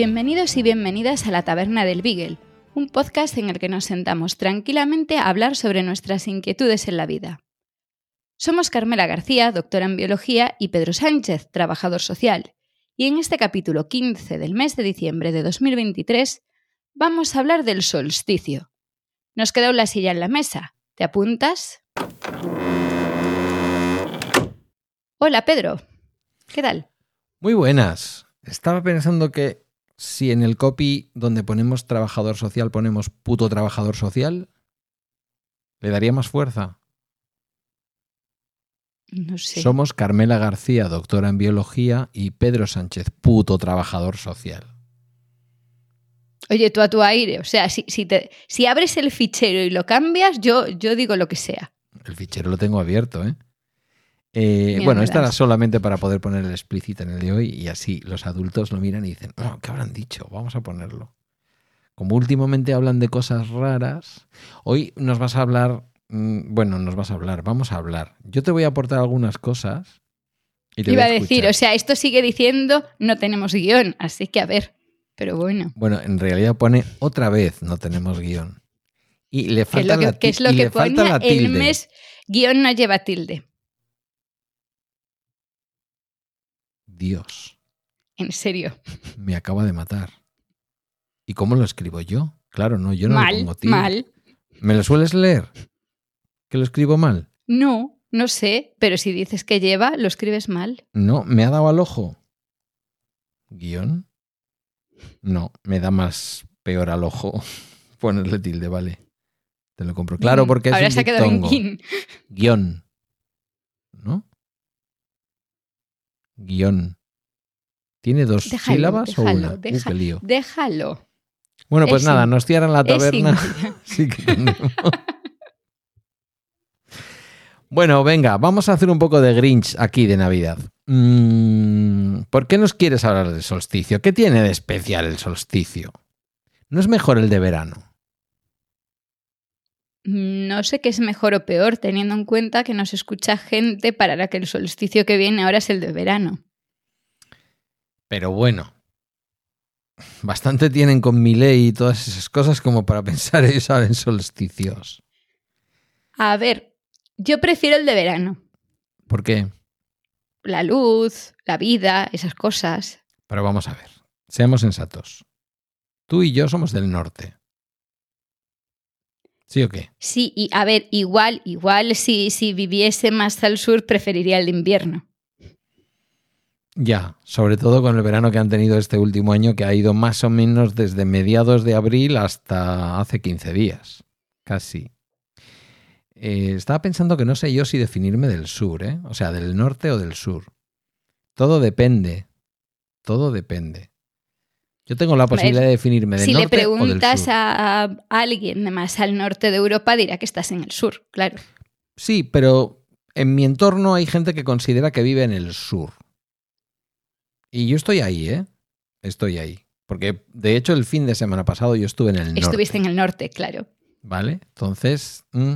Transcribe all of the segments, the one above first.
Bienvenidos y bienvenidas a la Taberna del Beagle, un podcast en el que nos sentamos tranquilamente a hablar sobre nuestras inquietudes en la vida. Somos Carmela García, doctora en biología, y Pedro Sánchez, trabajador social, y en este capítulo 15 del mes de diciembre de 2023 vamos a hablar del solsticio. Nos queda una silla en la mesa. ¿Te apuntas? Hola Pedro, ¿qué tal? Muy buenas. Estaba pensando que si en el copy donde ponemos trabajador social ponemos puto trabajador social, ¿le daría más fuerza? No sé. Somos Carmela García, doctora en biología, y Pedro Sánchez, puto trabajador social. Oye, tú a tu aire, o sea, si, si, te, si abres el fichero y lo cambias, yo, yo digo lo que sea. El fichero lo tengo abierto, ¿eh? Eh, bueno, esta era solamente para poder poner el explícito en el de hoy y así los adultos lo miran y dicen, "Oh, ¿qué habrán dicho? Vamos a ponerlo. Como últimamente hablan de cosas raras, hoy nos vas a hablar, mm, bueno, nos vas a hablar, vamos a hablar. Yo te voy a aportar algunas cosas y te Iba a voy a decir, o sea, esto sigue diciendo no tenemos guion, así que a ver, pero bueno. Bueno, en realidad pone otra vez no tenemos guion. Y le ¿Qué es falta lo que, la es lo que ponía el mes? Guión no lleva tilde. Dios, En serio. me acaba de matar. ¿Y cómo lo escribo yo? Claro, no, yo no le mal, pongo tilde. mal. ¿Me lo sueles leer? ¿Que lo escribo mal? No, no sé, pero si dices que lleva, lo escribes mal. No, me ha dado al ojo. ¿Guión? No, me da más peor al ojo ponerle tilde, vale. Te lo compro. Claro, Mm, porque es Ahora un se ha quedado en. Guión. ¿No? Guión. ¿Tiene dos Déjalo, sílabas o déjalo, una? Uh, qué lío. Déjalo. Bueno, pues es nada, nos cierran la taberna. Sí que tenemos. bueno, venga, vamos a hacer un poco de Grinch aquí de Navidad. Mm, ¿Por qué nos quieres hablar del solsticio? ¿Qué tiene de especial el solsticio? ¿No es mejor el de verano? No sé qué es mejor o peor, teniendo en cuenta que nos escucha gente para la que el solsticio que viene ahora es el de verano. Pero bueno, bastante tienen con mi ley y todas esas cosas como para pensar eso ahora en solsticios. A ver, yo prefiero el de verano. ¿Por qué? La luz, la vida, esas cosas. Pero vamos a ver, seamos sensatos. Tú y yo somos del norte. ¿Sí o qué? Sí, y a ver, igual, igual si, si viviese más al sur preferiría el invierno. Ya, sobre todo con el verano que han tenido este último año, que ha ido más o menos desde mediados de abril hasta hace 15 días, casi. Eh, estaba pensando que no sé yo si definirme del sur, ¿eh? O sea, del norte o del sur. Todo depende. Todo depende. Yo tengo la posibilidad de definirme del Si le norte o del preguntas sur. a, a alguien de más al norte de Europa, dirá que estás en el sur, claro. Sí, pero en mi entorno hay gente que considera que vive en el sur. Y yo estoy ahí, ¿eh? Estoy ahí. Porque de hecho el fin de semana pasado yo estuve en el norte. Estuviste en el norte, claro. ¿Vale? Entonces, mm,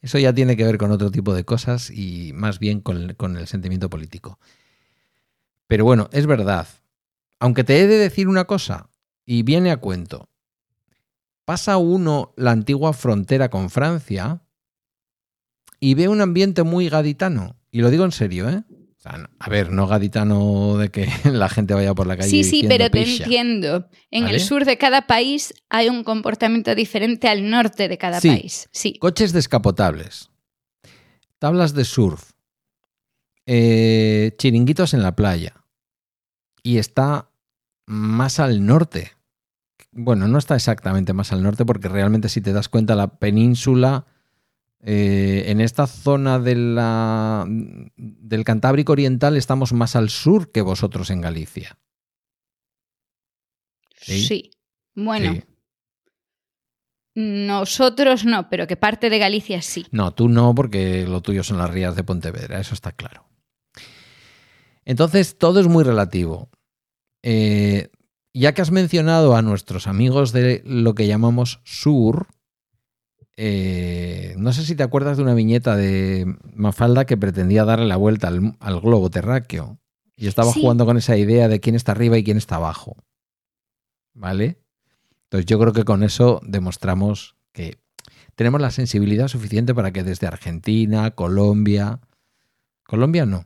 eso ya tiene que ver con otro tipo de cosas y más bien con con el sentimiento político. Pero bueno, es verdad. Aunque te he de decir una cosa, y viene a cuento. Pasa uno la antigua frontera con Francia y ve un ambiente muy gaditano. Y lo digo en serio, ¿eh? O sea, no- a ver, no gaditano de que la gente vaya por la calle. Sí, sí, pero te "Pisha". entiendo. En ¿Vale? el sur de cada país hay un comportamiento diferente al norte de cada Sí. país. Sí. Coches descapotables. Tablas de surf. eh, chiringuitos en la playa. Y está más al norte. Bueno, no está exactamente más al norte porque realmente si te das cuenta la península Eh, en esta zona de la, del Cantábrico Oriental estamos más al sur que vosotros en Galicia. Sí. Sí. Bueno, Sí. nosotros no, pero que parte de Galicia sí. No, tú no, porque lo tuyo son las rías de Pontevedra, eso está claro. Entonces, todo es muy relativo. Eh, ya que has mencionado a nuestros amigos de lo que llamamos sur, eh, no sé si te acuerdas de una viñeta de Mafalda que pretendía darle la vuelta al, al globo terráqueo y estaba Sí. jugando con esa idea de quién está arriba y quién está abajo. ¿Vale? Entonces yo creo que con eso demostramos que tenemos la sensibilidad suficiente para que desde Argentina, Colombia, Colombia no,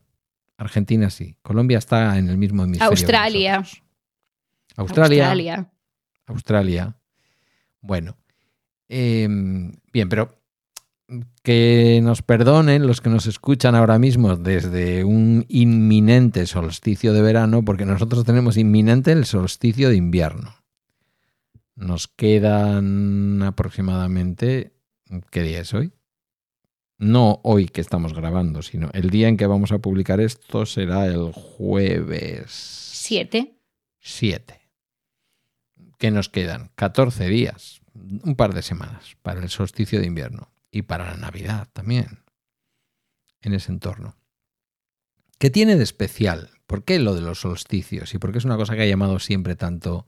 Argentina sí, Colombia está en el mismo hemisferio. Australia. Australia. Australia. Australia. Bueno, eh, bien, pero que nos perdonen los que nos escuchan ahora mismo desde un inminente solsticio de verano, porque nosotros tenemos inminente el solsticio de invierno. Nos quedan aproximadamente, ¿qué día es hoy? No hoy que estamos grabando, sino el día en que vamos a publicar esto será el jueves Siete. 7. ¿Qué nos quedan? 14 días, un par de semanas para el solsticio de invierno y para la Navidad también, en ese entorno. ¿Qué tiene de especial? ¿Por qué lo de los solsticios? ¿Y por qué es una cosa que ha llamado siempre tanto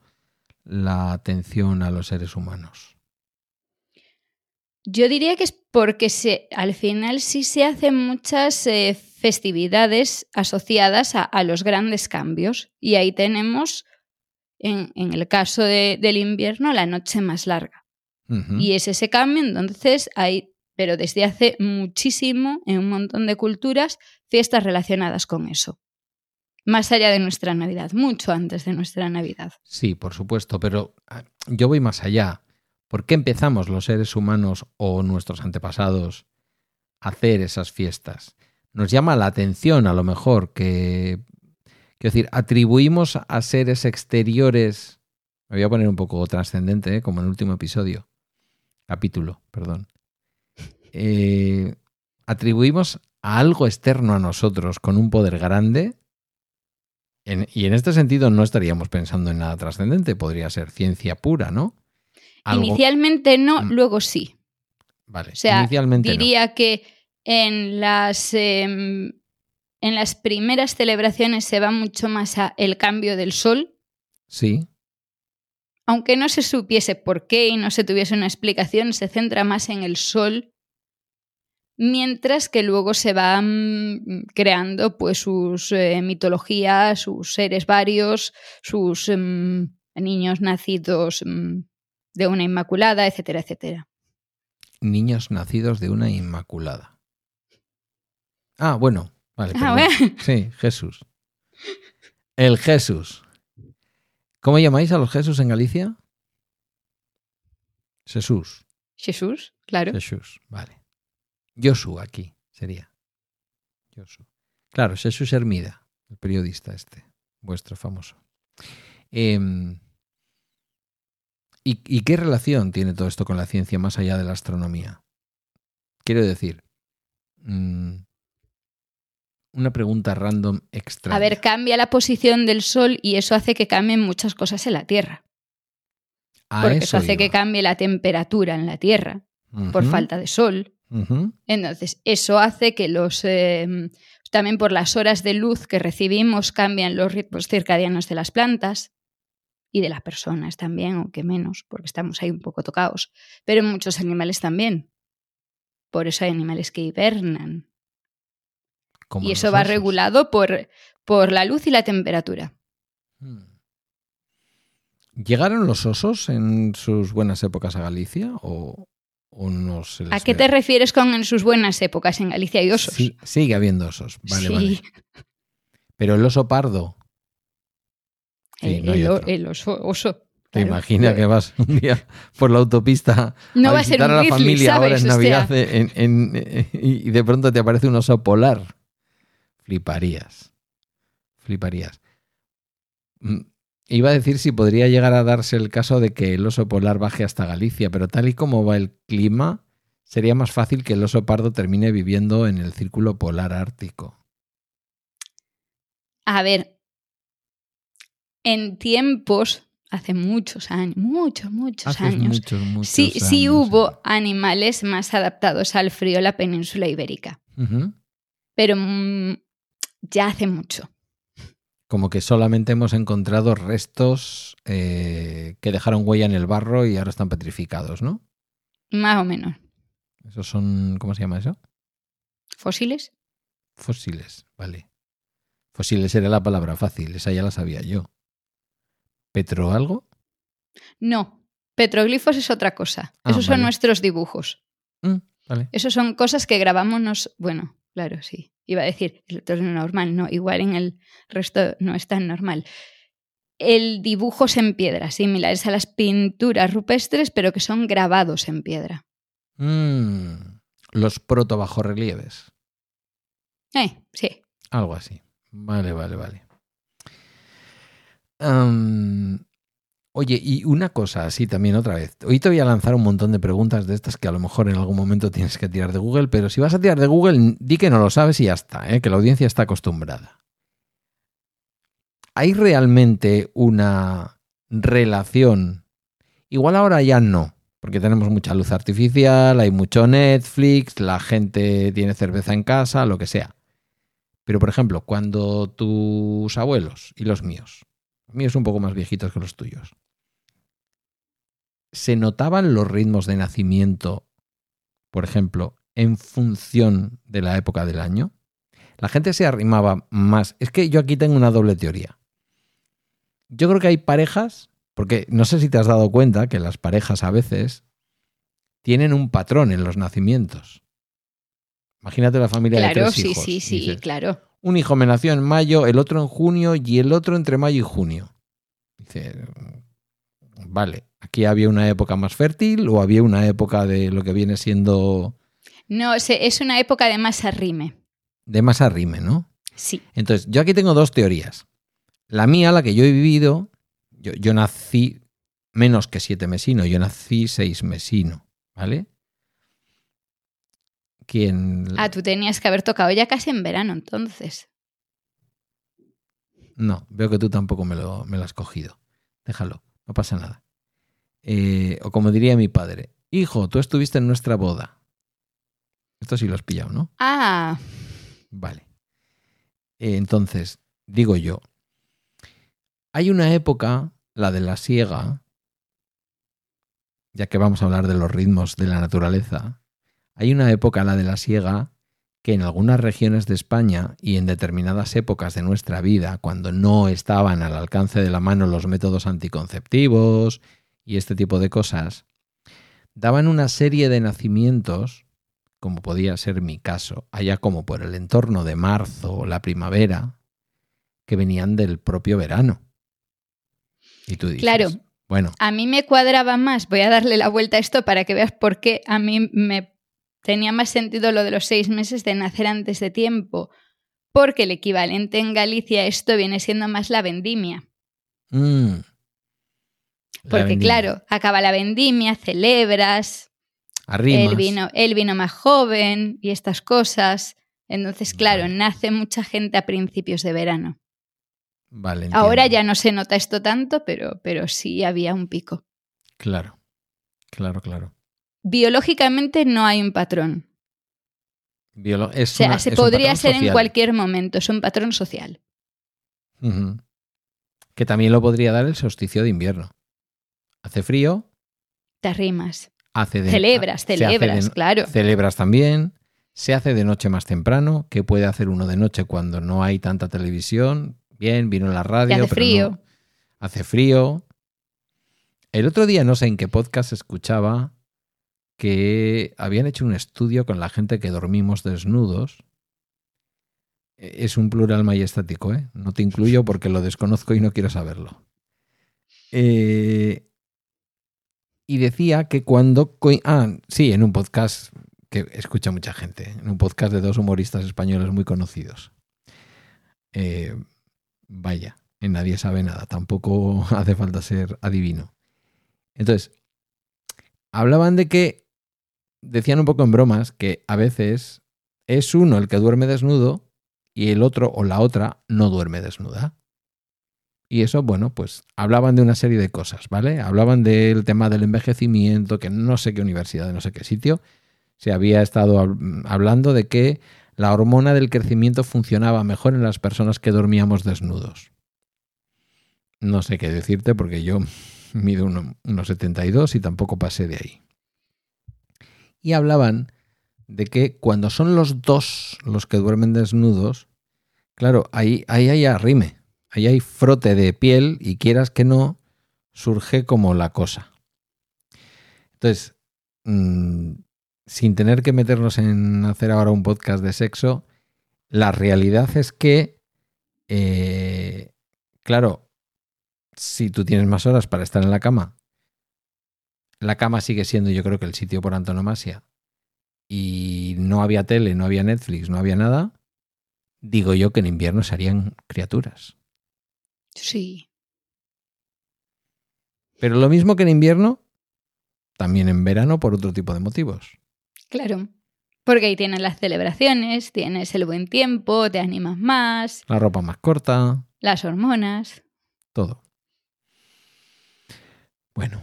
la atención a los seres humanos? Yo diría que es porque se, al final sí se hacen muchas eh, festividades asociadas a, a los grandes cambios. Y ahí tenemos, en, en el caso de- del invierno, la noche más larga. Y es ese cambio, entonces hay, pero desde hace muchísimo, en un montón de culturas, fiestas relacionadas con eso. Más allá de nuestra Navidad, mucho antes de nuestra Navidad. Sí, por supuesto, pero ah, yo voy más allá. ¿Por qué empezamos los seres humanos o nuestros antepasados a hacer esas fiestas? Nos llama la atención, a lo mejor, que, quiero decir, atribuimos a seres exteriores, me voy a poner un poco trascendente, ¿eh? como en el último episodio, capítulo, perdón. Eh, atribuimos a algo externo a nosotros con un poder grande y en este sentido no estaríamos pensando en nada trascendente, podría ser ciencia pura, ¿no? Algo- Inicialmente no, Mm. luego sí. vale, O sea, inicialmente no. diría que en las, em, en las primeras celebraciones se va mucho más a el cambio del sol, Sí, aunque no se supiese por qué y no se tuviese una explicación, se centra más en el sol, mientras que luego se van creando pues sus eh, mitologías, sus seres varios, sus em, niños nacidos em, de una inmaculada, etcétera, etcétera. niños nacidos de una inmaculada. Ah, bueno, vale. Ah, bueno. Sí, Jesús. El Jesús. ¿Cómo llamáis a los Jesús en Galicia? Jesús. Jesús, claro. Jesús, vale. Josu aquí sería. Josu. Claro, Jesús Hermida, el periodista este, vuestro famoso. Em, ¿y, y qué relación tiene todo esto con la ciencia más allá de la astronomía? Quiero decir, mm, una pregunta random extraña. A ver, cambia la posición del Sol y eso hace que cambien muchas cosas en la Tierra. Porque eso hace iba. que cambie la temperatura en la Tierra por falta de sol. Entonces, eso hace que los. eh, también por las horas de luz que recibimos cambian los ritmos circadianos de las plantas y de las personas también, aunque menos, porque estamos ahí un poco tocados. Pero en muchos animales también. Por eso hay animales que hibernan. Como y eso va regulado por, por la luz y la temperatura. Hmm. ¿Llegaron los osos en sus buenas épocas a Galicia o, o no se les ¿A qué ve? te refieres con en sus buenas épocas? En Galicia hay osos. Sí, sigue habiendo osos. Vale, Sí. vale. Pero el oso pardo. Sí, el, no el el oso. oso, ¿Te claro. imaginas que vas un día por la autopista No a va a ser un a la familia ahora en Navidad en- en- y de pronto te aparece un oso polar? Fliparías. Fliparías. Mm, Iba a decir si podría llegar a darse el caso de que el oso polar baje hasta Galicia, pero tal y como va el clima, Sería más fácil que el oso pardo termine viviendo en el círculo polar ártico. A ver, en tiempos, hace muchos años, muchos, muchos Hace años, muchos, muchos sí, sí hubo animales más adaptados al frío en la península ibérica, pero mm, ya hace mucho. Como que solamente hemos encontrado restos eh, que dejaron huella en el barro y ahora están petrificados, ¿no? Más o menos. Esos son, ¿cómo se llama eso? ¿Fósiles? Fósiles, vale. Fósiles era la palabra fácil, esa ya la sabía yo. ¿Petro algo? No, petroglifos es otra cosa. Ah, Esos son nuestros dibujos. Mm, vale. Esos son cosas que grabamos nos... Bueno, claro, sí. Iba a decir, esto es normal, no, igual en el resto no es tan normal. El dibujos en piedra, similares a las pinturas rupestres, pero que son grabados en piedra. Mm, los proto bajorrelieves. Eh, sí. Algo así. Vale, vale, vale. Oye, y una cosa así también otra vez. Hoy te voy a lanzar un montón de preguntas de estas que a lo mejor en algún momento tienes que tirar de Google, pero si vas a tirar de Google, di que no lo sabes y ya está, ¿eh? que la audiencia está acostumbrada. ¿Hay realmente una relación? Igual ahora ya no, porque tenemos mucha luz artificial, hay mucho Netflix, la gente tiene cerveza en casa, lo que sea. Pero, por ejemplo, cuando tus abuelos y los míos, míos un poco más viejitos que los tuyos, se notaban los ritmos de nacimiento, por ejemplo, en función de la época del año, la gente se arrimaba más. Es que yo aquí tengo una doble teoría. Yo creo que hay parejas, porque no sé si te has dado cuenta que las parejas a veces tienen un patrón en los nacimientos. Imagínate la familia de Claro, tres sí, hijos. sí, sí, Dices, claro. Un hijo me nació en mayo, el otro en junio y el otro entre mayo y junio. Dice, vale, aquí había una época más fértil o había una época de lo que viene siendo No, es una época de más arrime. de más arrime, ¿no? Sí. Entonces, yo aquí tengo dos teorías. La mía, la que yo he vivido, yo, yo nací menos que siete mesino, yo nací seis mesino, ¿vale? Quien... Ah, tú tenías que haber tocado ya casi en verano, entonces. No, veo que tú tampoco me lo, me lo has cogido. Déjalo, no pasa nada. Eh, o como diría mi padre, hijo, tú estuviste en nuestra boda. Esto sí lo has pillado, ¿no? Ah, Vale. Eh, entonces, digo yo, hay una época, la de la siega, ya que vamos a hablar de los ritmos de la naturaleza, hay una época, la de la siega, que en algunas regiones de España y en determinadas épocas de nuestra vida, cuando no estaban al alcance de la mano los métodos anticonceptivos y este tipo de cosas, daban una serie de nacimientos, como podía ser mi caso, allá como por el entorno de marzo o la primavera, que venían del propio verano. Y tú dices, Claro. bueno, a mí me cuadraba más. Voy a darle la vuelta a esto para que veas por qué a mí me tenía más sentido lo de los seis meses de nacer antes de tiempo. Porque el equivalente en Galicia esto viene siendo más la vendimia. mm, la Porque vendimia. claro, acaba la vendimia, celebras, Arrimas. el vino, el vino más joven y estas cosas. Entonces, claro, Vale. nace mucha gente a principios de verano. Vale, Ahora ya no se nota esto tanto, pero, pero sí había un pico. Claro, claro, claro. Biológicamente no hay un patrón. Biolo- es O sea, una- se es un podría patrón ser en cualquier momento, es un patrón social. Que también lo podría dar el solsticio de invierno. Hace frío, Te arrimas. hace de Celebras, celebras, de- claro. Celebras también. Se hace de noche más temprano. que puede hacer uno de noche cuando no hay tanta televisión? Bien, vino la radio. hace pero frío. no- hace frío. El otro día no sé en qué podcast escuchaba que habían hecho un estudio con la gente que dormimos desnudos. E- Es un plural majestático, ¿eh? No te incluyo porque lo desconozco y no quiero saberlo. Eh, y decía que cuando... Ah, sí, en un podcast que escucha mucha gente, en un podcast de dos humoristas españoles muy conocidos. Eh, vaya, en nadie sabe nada, tampoco hace falta ser adivino. Entonces, hablaban de que decían un poco en bromas que a veces es uno el que duerme desnudo y el otro o la otra no duerme desnuda. Y eso, bueno, pues hablaban de una serie de cosas, ¿vale? Hablaban del tema del envejecimiento, que no sé qué universidad, no sé qué sitio, se había estado hablando de que la hormona del crecimiento funcionaba mejor en las personas que dormíamos desnudos. No sé qué decirte porque yo mido unos 72 y tampoco pasé de ahí. Y hablaban de que cuando son los dos los que duermen desnudos, claro, ahí, ahí hay arrime, ahí hay frote de piel y quieras que no, surge como la cosa. Entonces, mm, sin tener que meternos en hacer ahora un podcast de sexo, la realidad es que, eh, claro, si tú tienes más horas para estar en la cama, la cama sigue siendo yo creo que el sitio por antonomasia, y no había tele, no había Netflix, no había nada, digo yo que en invierno se harían criaturas. Sí. Pero lo mismo que en invierno, también en verano por otro tipo de motivos. Claro. Porque ahí tienes las celebraciones, tienes el buen tiempo, te animas más. La ropa más corta. Las hormonas. Todo. Bueno.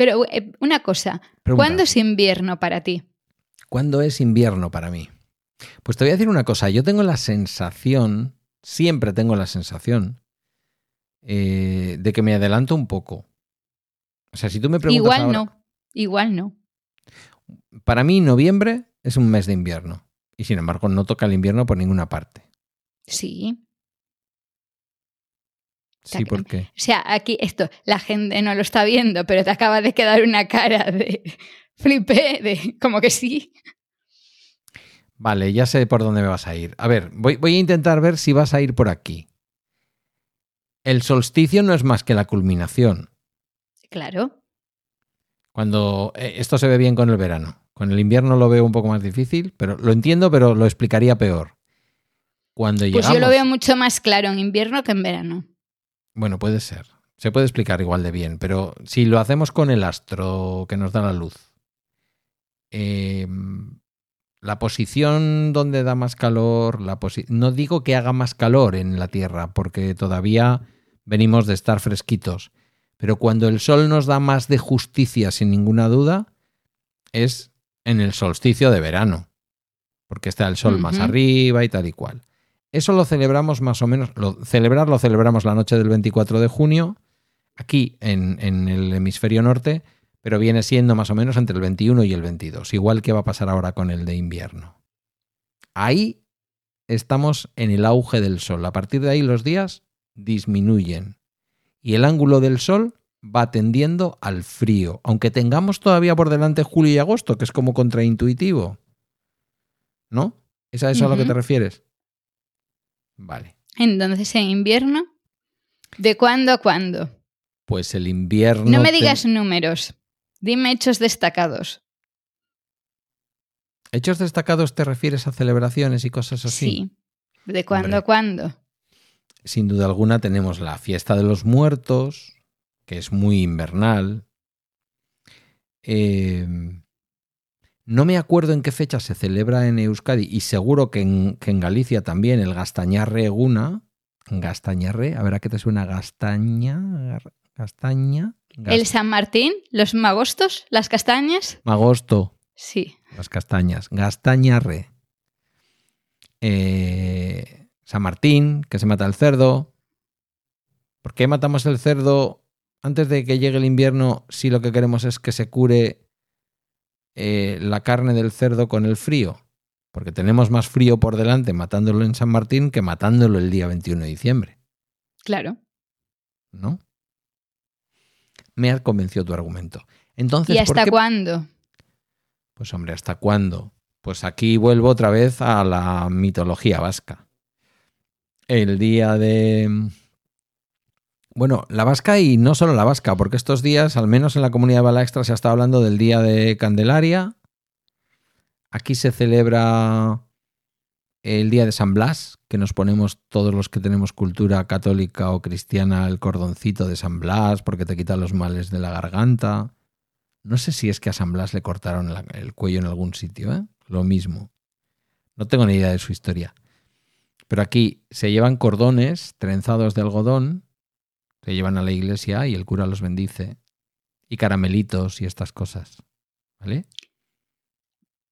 Pero eh, una cosa, ¿cuándo es invierno para ti? ¿Cuándo es invierno para mí? Pues te voy a decir una cosa, yo tengo la sensación, siempre tengo la sensación, eh, de que me adelanto un poco. O sea, si tú me preguntas. Igual no, igual no. Para mí, noviembre es un mes de invierno. Y sin embargo, no toca el invierno por ninguna parte. Sí. Sí, ¿por qué? O sea, aquí esto, la gente no lo está viendo, pero te acaba de quedar una cara de flipé, de como que sí. Vale, ya sé por dónde me vas a ir. A ver, voy, voy a intentar ver si vas a ir por aquí. El solsticio no es más que la culminación. Claro. Cuando eh, esto se ve bien con el verano. Con el invierno lo veo un poco más difícil, pero lo entiendo, pero lo explicaría peor. Cuando pues yo lo veo mucho más claro en invierno que en verano. Bueno, puede ser. Se puede explicar igual de bien, pero si lo hacemos con el astro que nos da la luz, em, la posición donde da más calor, la no digo que haga más calor en la Tierra, porque todavía venimos de estar fresquitos, pero cuando el sol nos da más de justicia, sin ninguna duda, es en el solsticio de verano, porque está el sol más arriba y tal y cual. Eso lo celebramos más o menos, lo, celebrar lo celebramos la noche del 24 de junio, aquí en, en el hemisferio norte, pero viene siendo más o menos entre el 21 y el 22, igual que va a pasar ahora con el de invierno. Ahí estamos en el auge del sol. A partir de ahí los días disminuyen y el ángulo del Sol va tendiendo al frío, aunque tengamos todavía por delante julio y agosto, que es como contraintuitivo. ¿No? ¿Es a eso a lo que te refieres? Vale. Entonces, en invierno, ¿de cuándo a cuándo? Pues el invierno. No me digas números, dime hechos destacados. ¿Hechos destacados te refieres a celebraciones y cosas así? Sí. ¿De cuándo a cuándo? sin duda alguna tenemos la fiesta de los muertos, que es muy invernal. Em, no me acuerdo en qué fecha se celebra en Euskadi y seguro que en, Galicia también el Gastañarre Eguna. Gastañarre, a ver a qué te suena Gastaña. Gastaña. ¿El San Martín? ¿Los magostos? ¿Las castañas? Magosto. Sí. Las castañas. Gastañarre. Eh, San Martín, que se mata el cerdo. ¿Por qué matamos el cerdo antes de que llegue el invierno si lo que queremos es que se cure eh, la carne del cerdo con el frío? Porque tenemos más frío por delante matándolo en San Martín que matándolo el día 21 de diciembre. Claro. ¿No? Me ha convencido tu argumento. Entonces, ¿Y hasta cuándo? Pues hombre, ¿hasta cuándo? Pues aquí vuelvo otra vez a la mitología vasca el día de... Bueno, la vasca y no solo la vasca, porque estos días, al menos en la comunidad de Bala Extra, se ha estado hablando del día de Candelaria. Aquí se celebra el día de San Blas, que nos ponemos todos los que tenemos cultura católica o cristiana el cordoncito de San Blas porque te quita los males de la garganta. No sé si es que a San Blas le cortaron el cuello en algún sitio, ¿eh? Lo mismo. No tengo ni idea de su historia. Pero aquí se llevan cordones trenzados de algodón, se llevan a la iglesia y el cura los bendice. Y caramelitos y estas cosas. ¿Vale?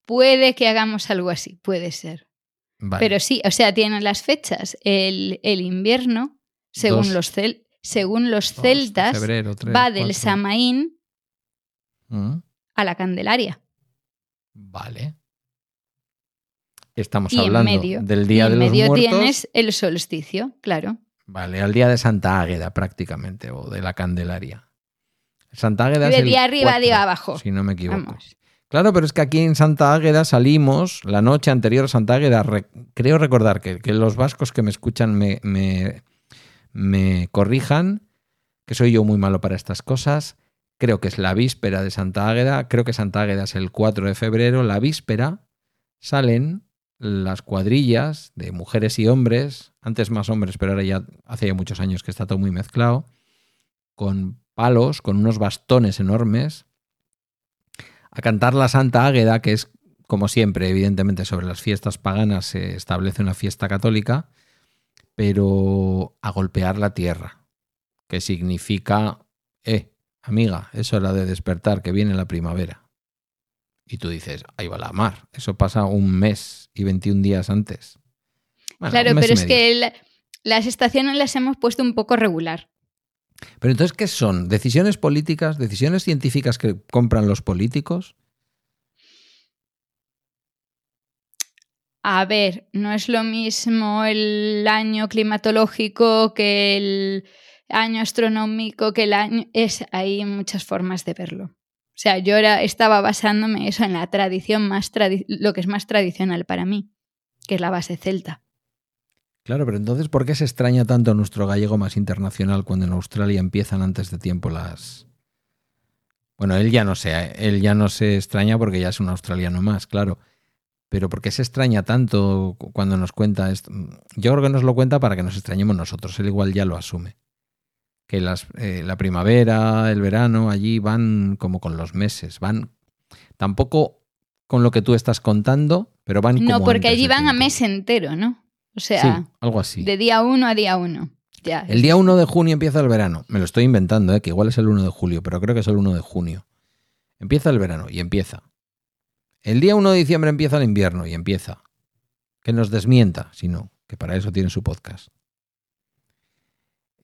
Puede que hagamos algo así, puede ser. Vale. Pero sí, o sea, tienen las fechas. El, el invierno, según Dos. los, cel- según los Dos de celtas, febrero, tres, va del cuatro. Samaín Mm, a la Candelaria. Vale. Estamos Y hablando medio, del y Día en de los medio Muertos. tienes el solsticio, claro. Vale, al día de Santa Águeda prácticamente, o de la Candelaria. Santa Águeda es De el día arriba, día abajo. Si no me equivoco. Vamos. Claro, pero es que aquí en Santa Águeda salimos la noche anterior a Santa Águeda. re- creo recordar que, que los vascos que me escuchan me, me, me corrijan, que soy yo muy malo para estas cosas. Creo que es la víspera de Santa Águeda. Creo que Santa Águeda es el 4 de febrero. La víspera salen las cuadrillas de mujeres y hombres, antes más hombres, pero ahora ya hace ya muchos años que está todo muy mezclado, con palos, con unos bastones enormes, a cantar la Santa Águeda, que es, como siempre, evidentemente sobre las fiestas paganas se establece una fiesta católica, pero a golpear la tierra, que significa, eh, amiga, es hora de despertar, que viene la primavera. Y tú dices, ahí va la mar. Eso pasa un mes y 21 días antes. Bueno, claro, pero es que la- las estaciones las hemos puesto un poco regular. Pero entonces, ¿qué son? ¿Decisiones políticas? ¿Decisiones científicas que compran los políticos? A ver, no es lo mismo el año climatológico que el año astronómico, que el año... Es, hay muchas formas de verlo. O sea, yo ahora estaba basándome eso en la tradición más tradi- lo que es más tradicional para mí, que es la base celta. Claro, pero entonces, ¿por qué se extraña tanto a nuestro gallego más internacional cuando en Australia empiezan antes de tiempo las... Bueno, él ya no se, él ya no se extraña porque ya es un australiano más, claro. Pero ¿por qué se extraña tanto cu- cuando nos cuenta esto? Yo creo que nos lo cuenta para que nos extrañemos nosotros. Él igual ya lo asume. Que las, eh, la primavera, el verano, allí van como con los meses. Van tampoco con lo que tú estás contando, pero van como No, porque allí van a mes entero, ¿no? O sea, Sí, algo así. de día uno a día uno. Ya. El día 1 de junio empieza el verano. Me lo estoy inventando, ¿eh? que igual es el 1 de julio, pero creo que es el 1 de junio. Empieza el verano y empieza. El día 1 de diciembre empieza el invierno y empieza. Que nos desmienta, si no, que para eso tiene su podcast.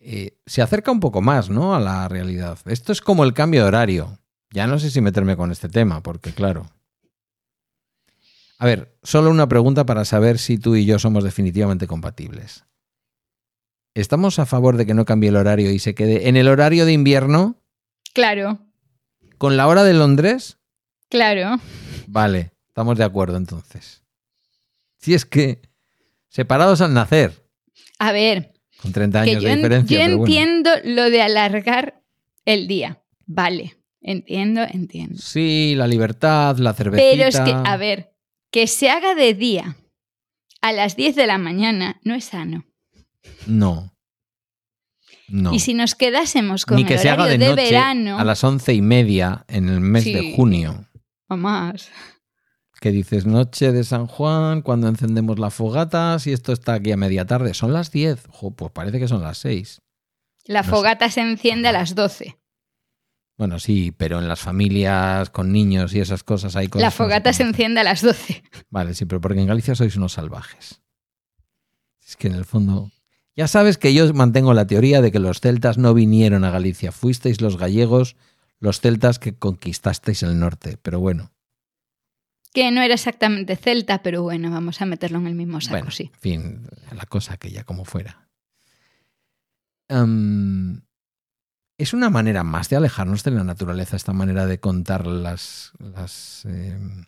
Eh, se acerca un poco más, ¿no? A la realidad. Esto es como el cambio de horario. Ya no sé si meterme con este tema, porque claro. A ver, solo una pregunta para saber si tú y yo somos definitivamente compatibles. ¿Estamos a favor de que no cambie el horario y se quede en el horario de invierno Claro, con la hora de Londres? claro. Vale, estamos de acuerdo entonces. Si es que separados al nacer, A ver, con 30 que años yo, de en- diferencia. yo bueno. entiendo lo de alargar el día. Vale, entiendo, entiendo. Sí, la libertad, la cervecita. Pero es que, a ver, que se haga de día a las 10 de la mañana no es sano. No. No. Y si nos quedásemos con Ni que el se haga de, horario de, noche verano a las once y media en el mes Sí. de junio. o más, Que dices noche de San Juan, cuando encendemos la fogata, si esto está aquí a media tarde. Son las 10. Jo, pues parece que son las 6. la No sé. fogata se enciende a las 12. Bueno, sí, pero en las familias con niños y esas cosas hay cosas. La fogata se enciende a las 12. Vale, sí, pero porque en Galicia sois unos salvajes. Es que en el fondo. Ya sabes que yo mantengo la teoría de que los celtas no vinieron a Galicia. Fuisteis los gallegos, los celtas que conquistasteis el norte. Pero bueno, Que no era exactamente celta, pero bueno, vamos a meterlo en el mismo saco, bueno, sí. en fin, la cosa que ya como fuera. Em, es una manera más de alejarnos de la naturaleza, esta manera de contar las, las, em,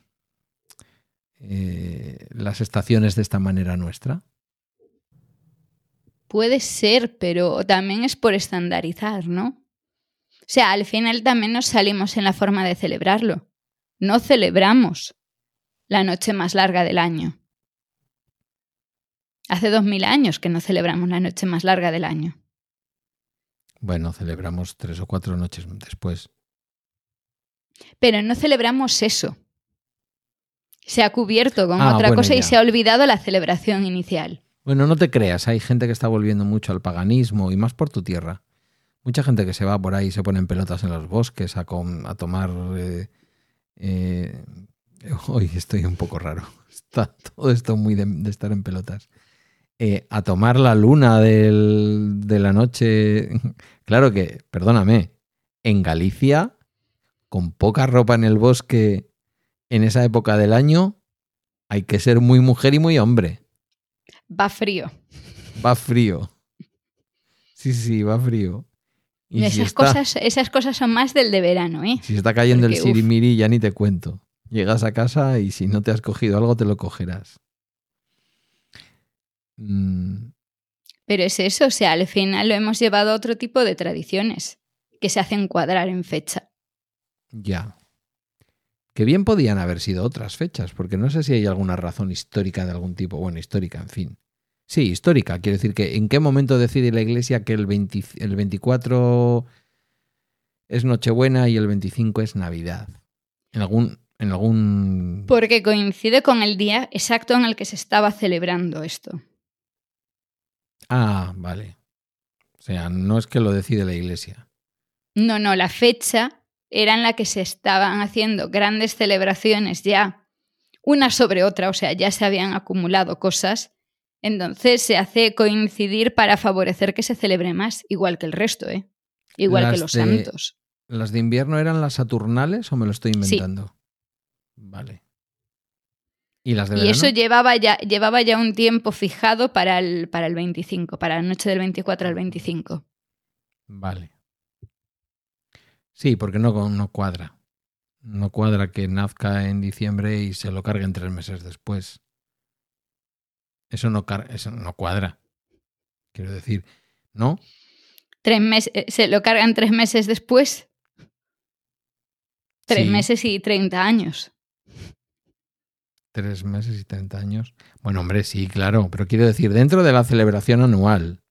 eh, las estaciones de esta manera nuestra. Puede ser, pero también es por estandarizar, ¿no? O sea, al final también nos salimos en la forma de celebrarlo. No celebramos la noche más larga del año. Hace dos mil años que no celebramos la noche más larga del año. Bueno, celebramos tres o cuatro noches después. Pero no celebramos eso. Se ha cubierto con Ah, otra cosa y se ha olvidado la celebración inicial. Bueno, no te creas, hay gente que está volviendo mucho al paganismo y más por tu tierra. Mucha gente que se va por ahí y se pone en pelotas en los bosques a, com- a tomar... eh, eh, hoy estoy un poco raro. Está todo esto muy de, de estar en pelotas. Eh, a tomar la luna del- de la noche. Claro que, perdóname, en Galicia, con poca ropa en el bosque en esa época del año, hay que ser muy mujer y muy hombre. Va frío. Va frío. Sí, sí, va frío. Y si esas, está, cosas, esas cosas son más del de verano, ¿eh? si está cayendo el uf. sirimiri, ya ni te cuento. Llegas a casa y si no te has cogido algo, te lo cogerás. Mm, Pero es eso, o sea, al final lo hemos llevado a otro tipo de tradiciones que se hacen cuadrar en fecha. ya. Que bien podían haber sido otras fechas, porque no sé si hay alguna razón histórica de algún tipo. Bueno, histórica, en fin. Sí, histórica. Quiero decir que en qué momento decide la Iglesia que el, 20 el 24 es Nochebuena y el 25 es Navidad. En algún... En algún... Porque coincide con el día exacto en el que se estaba celebrando esto. Ah, vale. O sea, no es que lo decide la Iglesia. No, no, la fecha era en la que se estaban haciendo grandes celebraciones ya, una sobre otra, o sea, ya se habían acumulado cosas. Entonces se hace coincidir para favorecer que se celebre más, igual que el resto, ¿eh? Igual Las que los de- santos. ¿Las de invierno eran las Saturnales o me lo estoy Sí. Vale. ¿Y las de Y eso llevaba ya, llevaba ya un tiempo fijado para el, para el 25, para la noche del 24 al 25. Vale. Sí, porque no, no cuadra. No cuadra que nazca en diciembre y se lo carguen tres meses después. Eso no, eso no cuadra. Quiero decir, ¿no? Tres meses, eh, se lo cargan tres meses después. Tres Sí. meses y 30 años. Tres meses y 30 años. Bueno, hombre, sí, claro. Pero quiero decir, dentro de la celebración anual,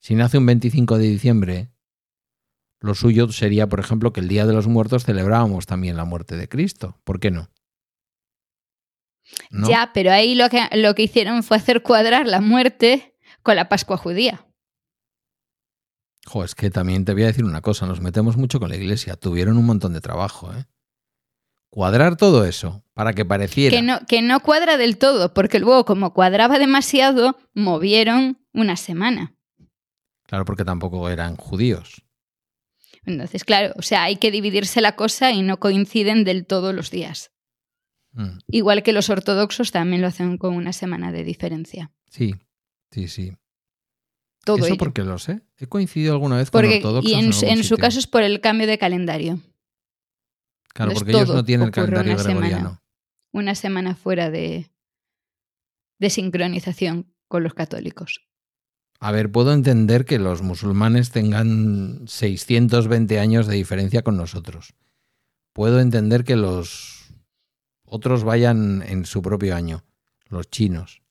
si nace un 25 de diciembre, lo suyo sería, por ejemplo, que el Día de los Muertos celebrábamos también la muerte de Cristo. ¿Por qué no? ¿No? Ya, pero ahí lo que, lo que hicieron fue hacer cuadrar la muerte con la Pascua judía. Jo, es que también te voy a decir una cosa, nos metemos mucho con la iglesia. Tuvieron un montón de trabajo, ¿eh? Cuadrar todo eso para que pareciera. Que no, que no cuadra del todo, porque luego, como cuadraba demasiado, movieron una semana. Claro, porque tampoco eran judíos. Entonces, claro, o sea, hay que dividirse la cosa y no coinciden del todo los días. Mm, Igual que los ortodoxos también lo hacen con una semana de diferencia. sí, sí, sí. Todo Eso ello. porque lo sé. He coincidido alguna vez con Porque, ortodoxos y en, en, su- en caso es por el cambio de calendario. Claro, porque ellos no tienen el calendario una semana. gregoriano. Una semana fuera de, de sincronización con los católicos. A ver, puedo entender que los musulmanes tengan 620 años de diferencia con nosotros. Puedo entender que los otros vayan en su propio año, los chinos.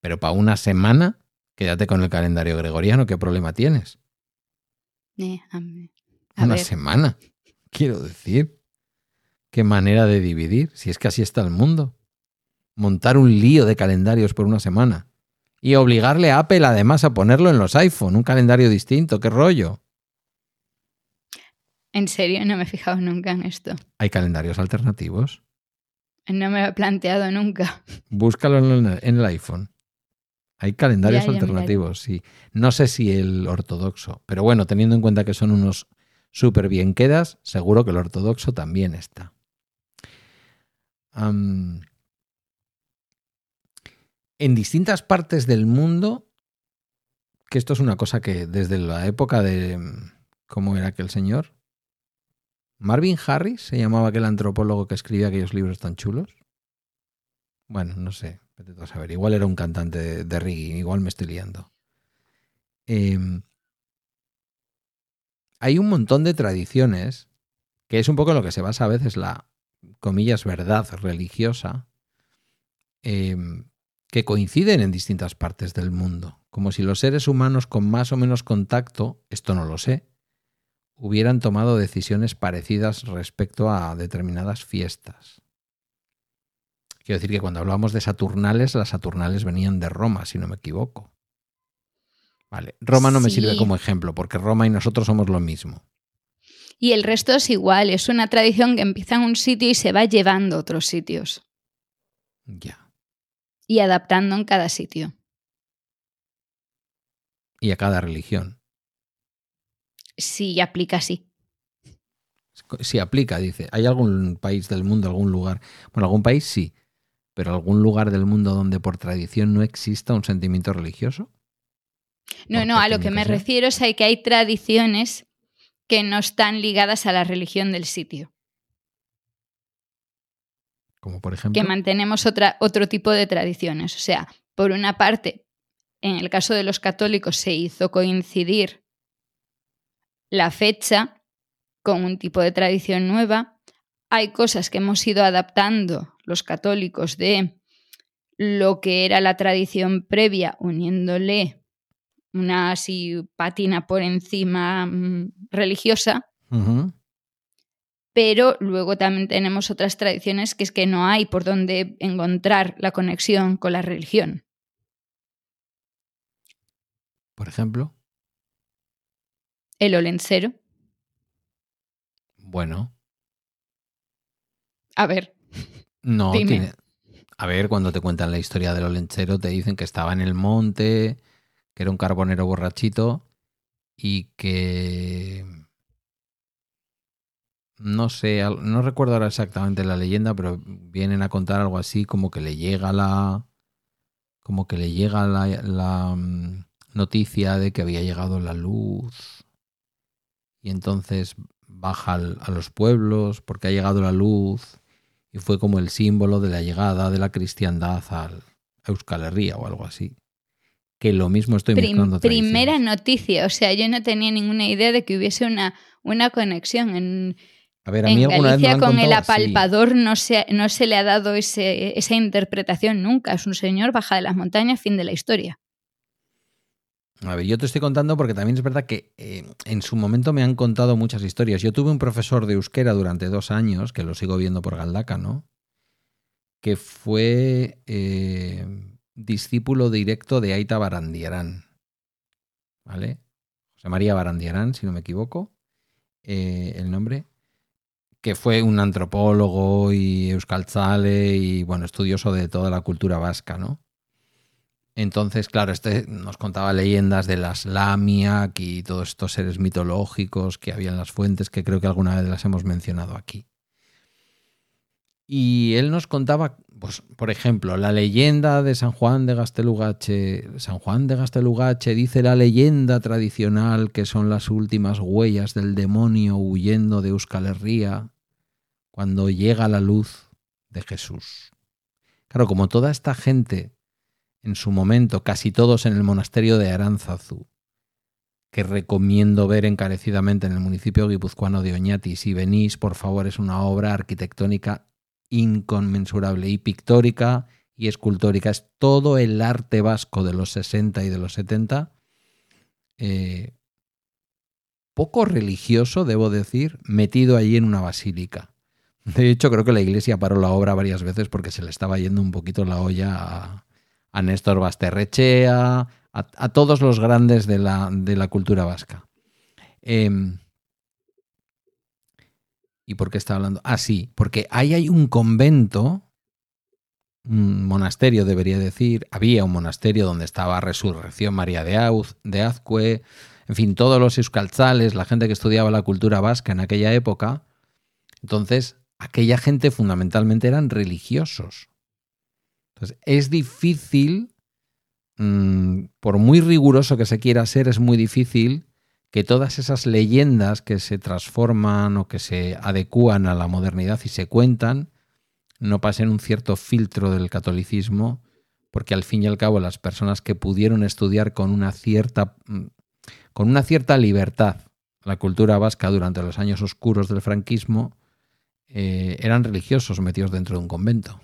Pero para una semana, quédate con el calendario gregoriano, ¿qué problema tienes? Eh, a una ver, semana, quiero decir. Qué manera de dividir, si es que así está el mundo. Montar un lío de calendarios por una semana. Y obligarle a Apple además a ponerlo en los iPhone, un calendario distinto, qué rollo. en serio, no me he fijado nunca en esto. Hay calendarios alternativos. No me lo he planteado nunca. Búscalo en el, iPhone. Hay calendarios Ya, ya alternativos, sí. No sé si el ortodoxo, pero bueno, teniendo en cuenta que son unos súper bien quedas, seguro que el ortodoxo también está. En distintas partes del mundo, que esto es una cosa que desde la época de... ¿Cómo era aquel señor? Marvin Harris se llamaba aquel antropólogo que escribía aquellos libros tan chulos. Bueno, no sé, a saber. Igual era un cantante de, reggae, igual me estoy liando. Eh, hay un montón de tradiciones, que es un poco lo que se basa a veces la, comillas, verdad religiosa, eh, que coinciden en distintas partes del mundo. Como si los seres humanos con más o menos contacto, esto no lo sé, hubieran tomado decisiones parecidas respecto a determinadas fiestas. Quiero decir que cuando hablamos de Saturnales, las Saturnales venían de Roma, si no me equivoco. Vale, Roma no me sirve como ejemplo, porque Roma y nosotros somos lo mismo. Y el resto es igual, es una tradición que empieza en un sitio y se va llevando a otros sitios Ya. y adaptando en cada sitio. Y a cada religión. Si aplica así. Si aplica, dice. ¿Hay algún país del mundo, algún lugar? Bueno, algún país sí, pero algún lugar del mundo donde por tradición no exista un sentimiento religioso. No, ¿Por no, a lo que me refiero es a que hay tradiciones que no están ligadas a la religión del sitio, Como por ejemplo. que mantenemos otra, otro tipo de tradiciones. O sea, por una parte, en el caso de los católicos se hizo coincidir la fecha con un tipo de tradición nueva. Hay cosas que hemos ido adaptando los católicos de lo que era la tradición previa, uniéndole una así patina por encima mm, religiosa, pero luego también tenemos otras tradiciones que es que no hay por donde encontrar la conexión con la religión. Por ejemplo. El olencero, Bueno, a ver, no tiene. A ver, cuando te cuentan la historia del olenchero, te dicen que estaba en el monte, que era un carbonero borrachito y que. No sé, no recuerdo ahora exactamente la leyenda, pero vienen a contar algo así como que le llega la. como que le llega la, la, mm, noticia de que había llegado la luz. Y entonces baja a los pueblos porque ha llegado la luz y fue como el símbolo de la llegada de la cristiandad al Euskal Herria o algo así. Que lo mismo estoy prim- mezclando primera noticia, o sea, yo no tenía ninguna idea de que hubiese una, una conexión. En, A ver, a mí en Galicia con el contado apalpador no se, no se le ha dado ese, esa interpretación nunca. Es un señor baja de las montañas, fin de la historia. A ver, yo te estoy contando porque también es verdad que eh, en su momento me han contado muchas historias. Yo tuve un profesor de euskera durante dos años, que lo sigo viendo por Galdaca, ¿no? Que fue eh, discípulo directo de Aita Barandiarán. ¿Vale? José María Barandiarán, si no me equivoco, eh, el nombre. Que fue un antropólogo y euskaltzale y, bueno, estudioso de toda la cultura vasca, ¿no? Entonces, claro, este nos contaba leyendas de las Lamiak y todos estos seres mitológicos que había en las fuentes, que creo que alguna vez las hemos mencionado aquí. Y él nos contaba, pues, por ejemplo, la leyenda de San Juan de Gastelugache. San Juan de Gastelugache dice la leyenda tradicional que son las últimas huellas del demonio huyendo de Euskal Herria cuando llega la luz de Jesús. Claro, como toda esta gente en su momento, casi todos en el monasterio de Aránzazu, que recomiendo ver encarecidamente en el municipio guipuzcoano de Oñati. Si venís, por favor, es una obra arquitectónica inconmensurable y pictórica y escultórica. Es todo el arte vasco de los 60 y de los 70. eh, poco religioso, debo decir, metido allí en una basílica. De hecho, creo que la iglesia paró la obra varias veces porque se le estaba yendo un poquito la olla a, a Néstor Basterrechea, a, todos los grandes de la, de la cultura vasca. Em, ¿Y por qué está hablando? Ah, sí, porque ahí hay un convento, un monasterio debería decir, había un monasterio donde estaba Resurrección María de, Auz, Azcue, en fin, todos los euskaltzales, la gente que estudiaba la cultura vasca en aquella época. Entonces, aquella gente fundamentalmente eran religiosos. Entonces, es difícil, mmm, por muy riguroso que se quiera ser, es muy difícil que todas esas leyendas que se transforman o que se adecúan a la modernidad y se cuentan no pasen un cierto filtro del catolicismo, porque al fin y al cabo las personas que pudieron estudiar con una cierta, con una cierta libertad la cultura vasca durante los años oscuros del franquismo eh, eran religiosos metidos dentro de un convento.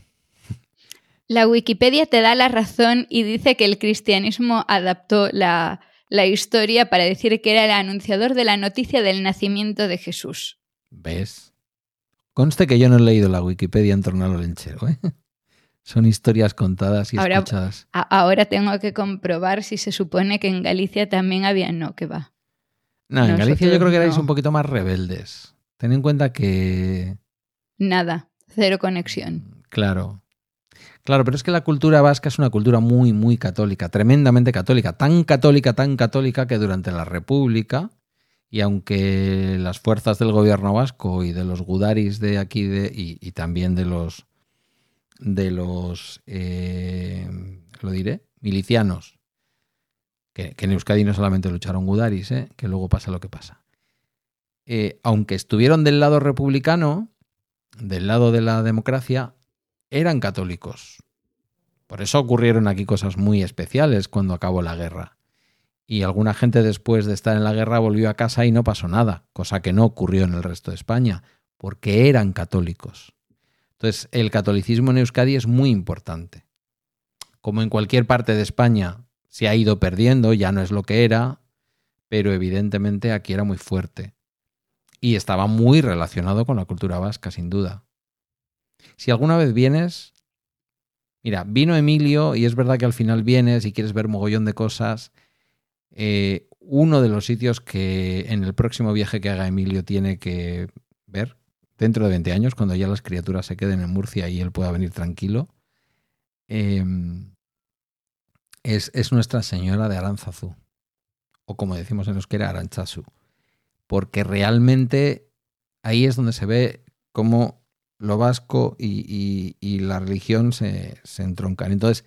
La Wikipedia te da la razón y dice que el cristianismo adaptó la, la historia para decir que era el anunciador de la noticia del nacimiento de Jesús. ¿Ves? Conste que yo no he leído la Wikipedia en torno al lenchero, ¿eh? Son historias contadas y Ahora- escuchadas. Ahora tengo que comprobar si se supone que en Galicia también había. No, que va. No, en Galicia yo creo que erais no. un poquito más rebeldes. Ten en cuenta que Nada. Cero conexión. Claro. Claro, pero es que la cultura vasca es una cultura muy, muy católica, tremendamente católica, tan católica, tan católica que durante la República, y aunque las fuerzas del gobierno vasco y de los gudaris de aquí de, y, también de los de los eh, lo diré, milicianos, que, que en Euskadi no solamente lucharon gudaris, eh, que luego pasa lo que pasa. Eh, aunque estuvieron del lado republicano, del lado de la democracia, eran católicos. Por eso ocurrieron aquí cosas muy especiales cuando acabó la guerra. Y alguna gente después de estar en la guerra volvió a casa y no pasó nada, cosa que no ocurrió en el resto de España, porque eran católicos. Entonces, el catolicismo en Euskadi es muy importante. Como en cualquier parte de España se ha ido perdiendo, ya no es lo que era, pero evidentemente aquí era muy fuerte. Y estaba muy relacionado con la cultura vasca, sin duda. Si alguna vez vienes, mira, vino Emilio y es verdad que al final vienes y quieres ver mogollón de cosas. Eh, uno de los sitios que en el próximo viaje que haga Emilio tiene que ver, dentro de 20 años, cuando ya las criaturas se queden en Murcia y él pueda venir tranquilo, eh, es, es Nuestra Señora de Aranzazú, o como decimos en euskera, Aranchazu, porque realmente ahí es donde se ve cómo lo vasco y, y- la religión se, se entroncan. Entonces,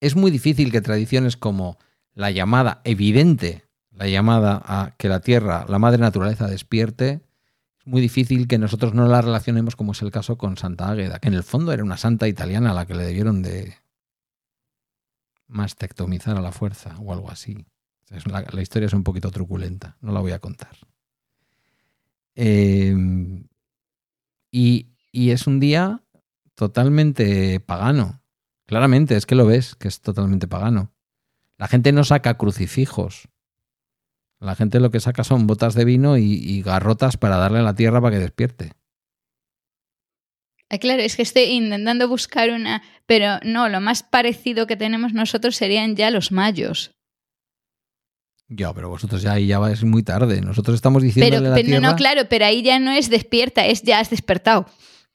es muy difícil que tradiciones como la llamada evidente, la llamada a que la tierra, la madre naturaleza despierte, es muy difícil que nosotros no la relacionemos como es el caso con Santa Águeda, que en el fondo era una santa italiana a la que le debieron de mastectomizar a la fuerza o algo así. La historia es un poquito truculenta, no la voy a contar. Eh, y, y es un día totalmente pagano. Claramente, es que lo ves, que es totalmente pagano. La gente no saca crucifijos. La gente lo que saca son botas de vino y, y garrotas para darle a la tierra para que despierte. Ah, claro, es que estoy intentando buscar una. Pero no, lo más parecido que tenemos nosotros serían ya los mayos. Ya, pero vosotros ya ahí ya vais muy tarde. Nosotros estamos diciéndole Pero, a la pero tierra. no, claro, pero ahí ya no es despierta, es ya has despertado.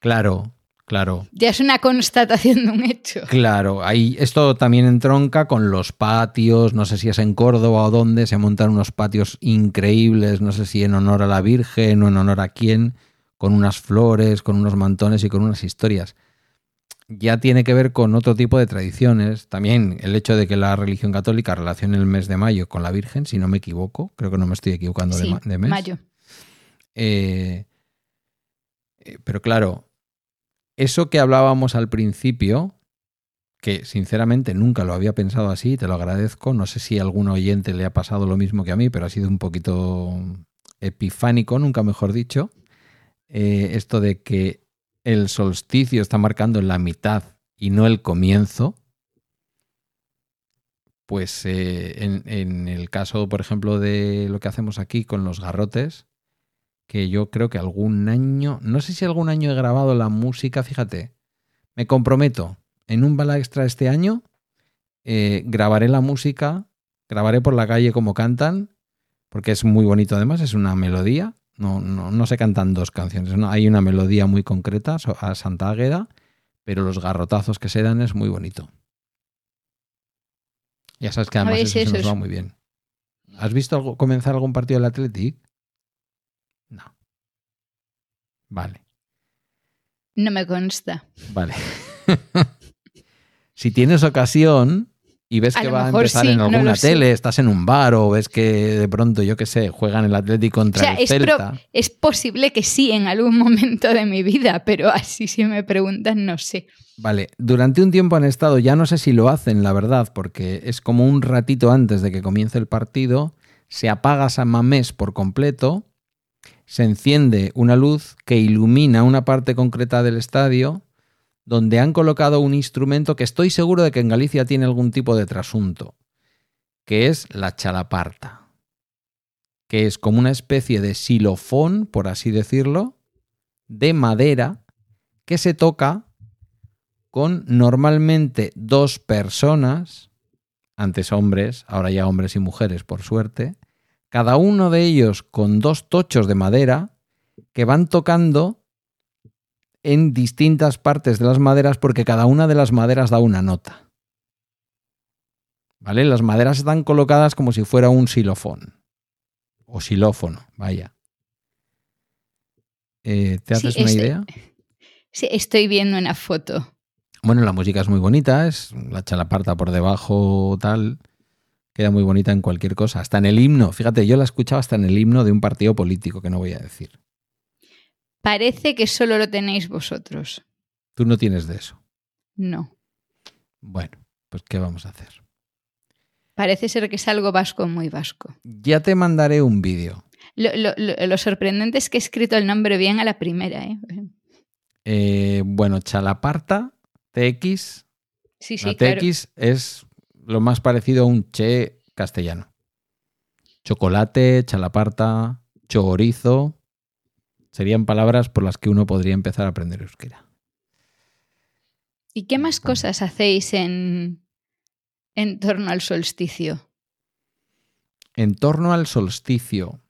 Claro, claro. Ya es una constatación de un hecho. Claro, ahí esto también entronca con los patios, no sé si es en Córdoba o dónde, se montan unos patios increíbles, no sé si en honor a la Virgen o en honor a quién, con unas flores, con unos mantones y con unas historias. Ya tiene que ver con otro tipo de tradiciones. También el hecho de que la religión católica relacione el mes de mayo con la Virgen, si no me equivoco, creo que no me estoy equivocando de ma- de mes. mayo. Eh, eh, pero claro, eso que hablábamos al principio, que sinceramente nunca lo había pensado así, te lo agradezco. No sé si a algún oyente le ha pasado lo mismo que a mí, pero ha sido un poquito epifánico, nunca mejor dicho. Eh, esto de que el solsticio está marcando la mitad y no el comienzo. Pues eh, en, en el caso, por ejemplo, de lo que hacemos aquí con los garrotes, que yo creo que algún año, no sé si algún año he grabado la música, fíjate, me comprometo, en un bala extra este año, eh, grabaré la música, grabaré por la calle como cantan, porque es muy bonito además, es una melodía, no, no, no se cantan dos canciones, no, hay una melodía muy concreta a Santa Águeda, pero los garrotazos que se dan es muy bonito. Ya sabes que además ver, eso, sí, se eso nos es- va muy bien. ¿Has visto algo- comenzar algún partido del Athletic? No. Vale, No me consta. vale. si tienes ocasión y ves A que va a empezar sí, en no alguna sé. tele, estás en un bar o ves que de pronto, yo qué sé, juegan el Athletic contra O sea, el es Celta. Es posible que sí en algún momento de mi vida, pero así si me preguntan, no sé. Vale, durante un tiempo han estado, ya no sé si lo hacen, la verdad, porque es como un ratito antes de que comience el partido, se apaga San Mamés por completo, se enciende una luz que ilumina una parte concreta del estadio, donde han colocado un instrumento que estoy seguro de que en Galicia tiene algún tipo de trasunto. que es la chalaparta, que es como una especie de xilofón, por así decirlo, de madera que se toca con normalmente dos personas, antes hombres, ahora ya hombres y mujeres por suerte, cada uno de ellos con dos tochos de madera que van tocando en distintas partes de las maderas porque cada una de las maderas da una nota. ¿Vale? Las maderas están colocadas como si fuera un xilofón. O xilófono, vaya. Eh, ¿Te haces Sí, una es- idea? Sí, estoy viendo una foto. Bueno, la música es muy bonita, es la chalaparta por debajo, tal. Queda muy bonita en cualquier cosa. Hasta en el himno. Fíjate, yo la escuchaba hasta en el himno de un partido político, que no voy a decir. Parece que solo lo tenéis vosotros. Tú no tienes de eso. No. Bueno, pues ¿qué vamos a hacer? Parece ser que es algo vasco muy vasco. Ya te mandaré un vídeo. Lo, lo- lo- lo sorprendente es que he escrito el nombre bien a la primera. ¿eh? Eh, bueno, chalaparta, TX. Sí, sí, la claro. TX es lo más parecido a un che castellano. Chocolate, chalaparta, chorizo. Serían palabras por las que uno podría empezar a aprender euskera. ¿Y qué más cosas hacéis en, en torno al solsticio? En torno al solsticio,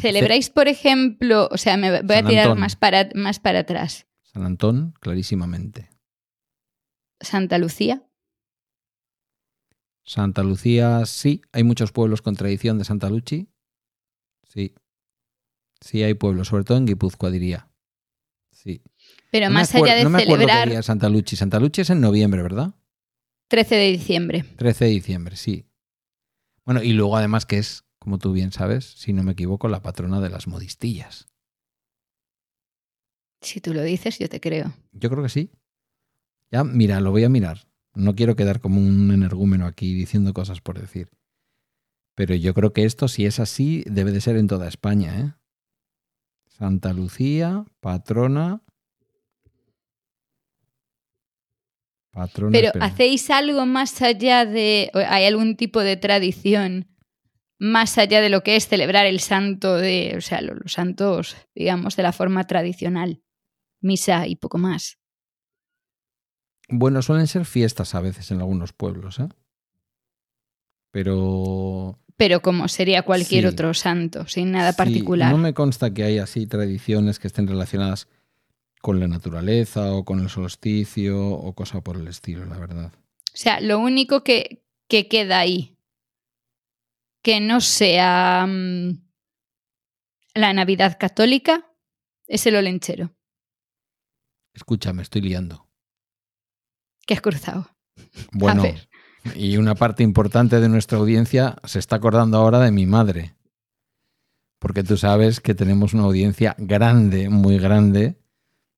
¿Celebráis, por ejemplo, o sea, me voy a tirar más para, más para atrás, San Antón, clarísimamente. Santa Lucía? Santa Lucía, sí, hay muchos pueblos con tradición de Santa Luchi. Sí. Sí, hay pueblos, sobre todo en Guipúzcoa, diría. Sí. Pero No más allá de no me qué celebrar es Santa Luchi. Santa Luchi es en noviembre, ¿verdad? 13 de diciembre. 13 de diciembre, sí. Bueno, y luego además que es, como tú bien sabes, si no me equivoco, la patrona de las modistillas. Si tú lo dices, yo te creo. Yo creo que sí. Ya, mira, lo voy a mirar. No quiero quedar como un energúmeno aquí diciendo cosas por decir. Pero yo creo que esto, si es así, debe de ser en toda España, ¿eh? Santa Lucía, patrona. Patrona. Pero. ¿hacéis algo más allá de... ¿Hay algún tipo de tradición más allá de lo que es celebrar el santo de... O sea, lo- los santos, digamos, de la forma tradicional? Misa y poco más. Bueno, suelen ser fiestas a veces en algunos pueblos, ¿eh? Pero. Pero como sería cualquier Sí. otro santo, sin nada sí, particular. no me consta que haya así tradiciones que estén relacionadas con la naturaleza o con el solsticio o cosa por el estilo, la verdad. O sea, lo único que, que queda ahí, que no sea mm, la Navidad católica, es el olenchero, Escucha, me estoy liando. Que has cruzado. Bueno, y una parte importante de nuestra audiencia se está acordando ahora de mi madre. Porque tú sabes que tenemos una audiencia grande, muy grande,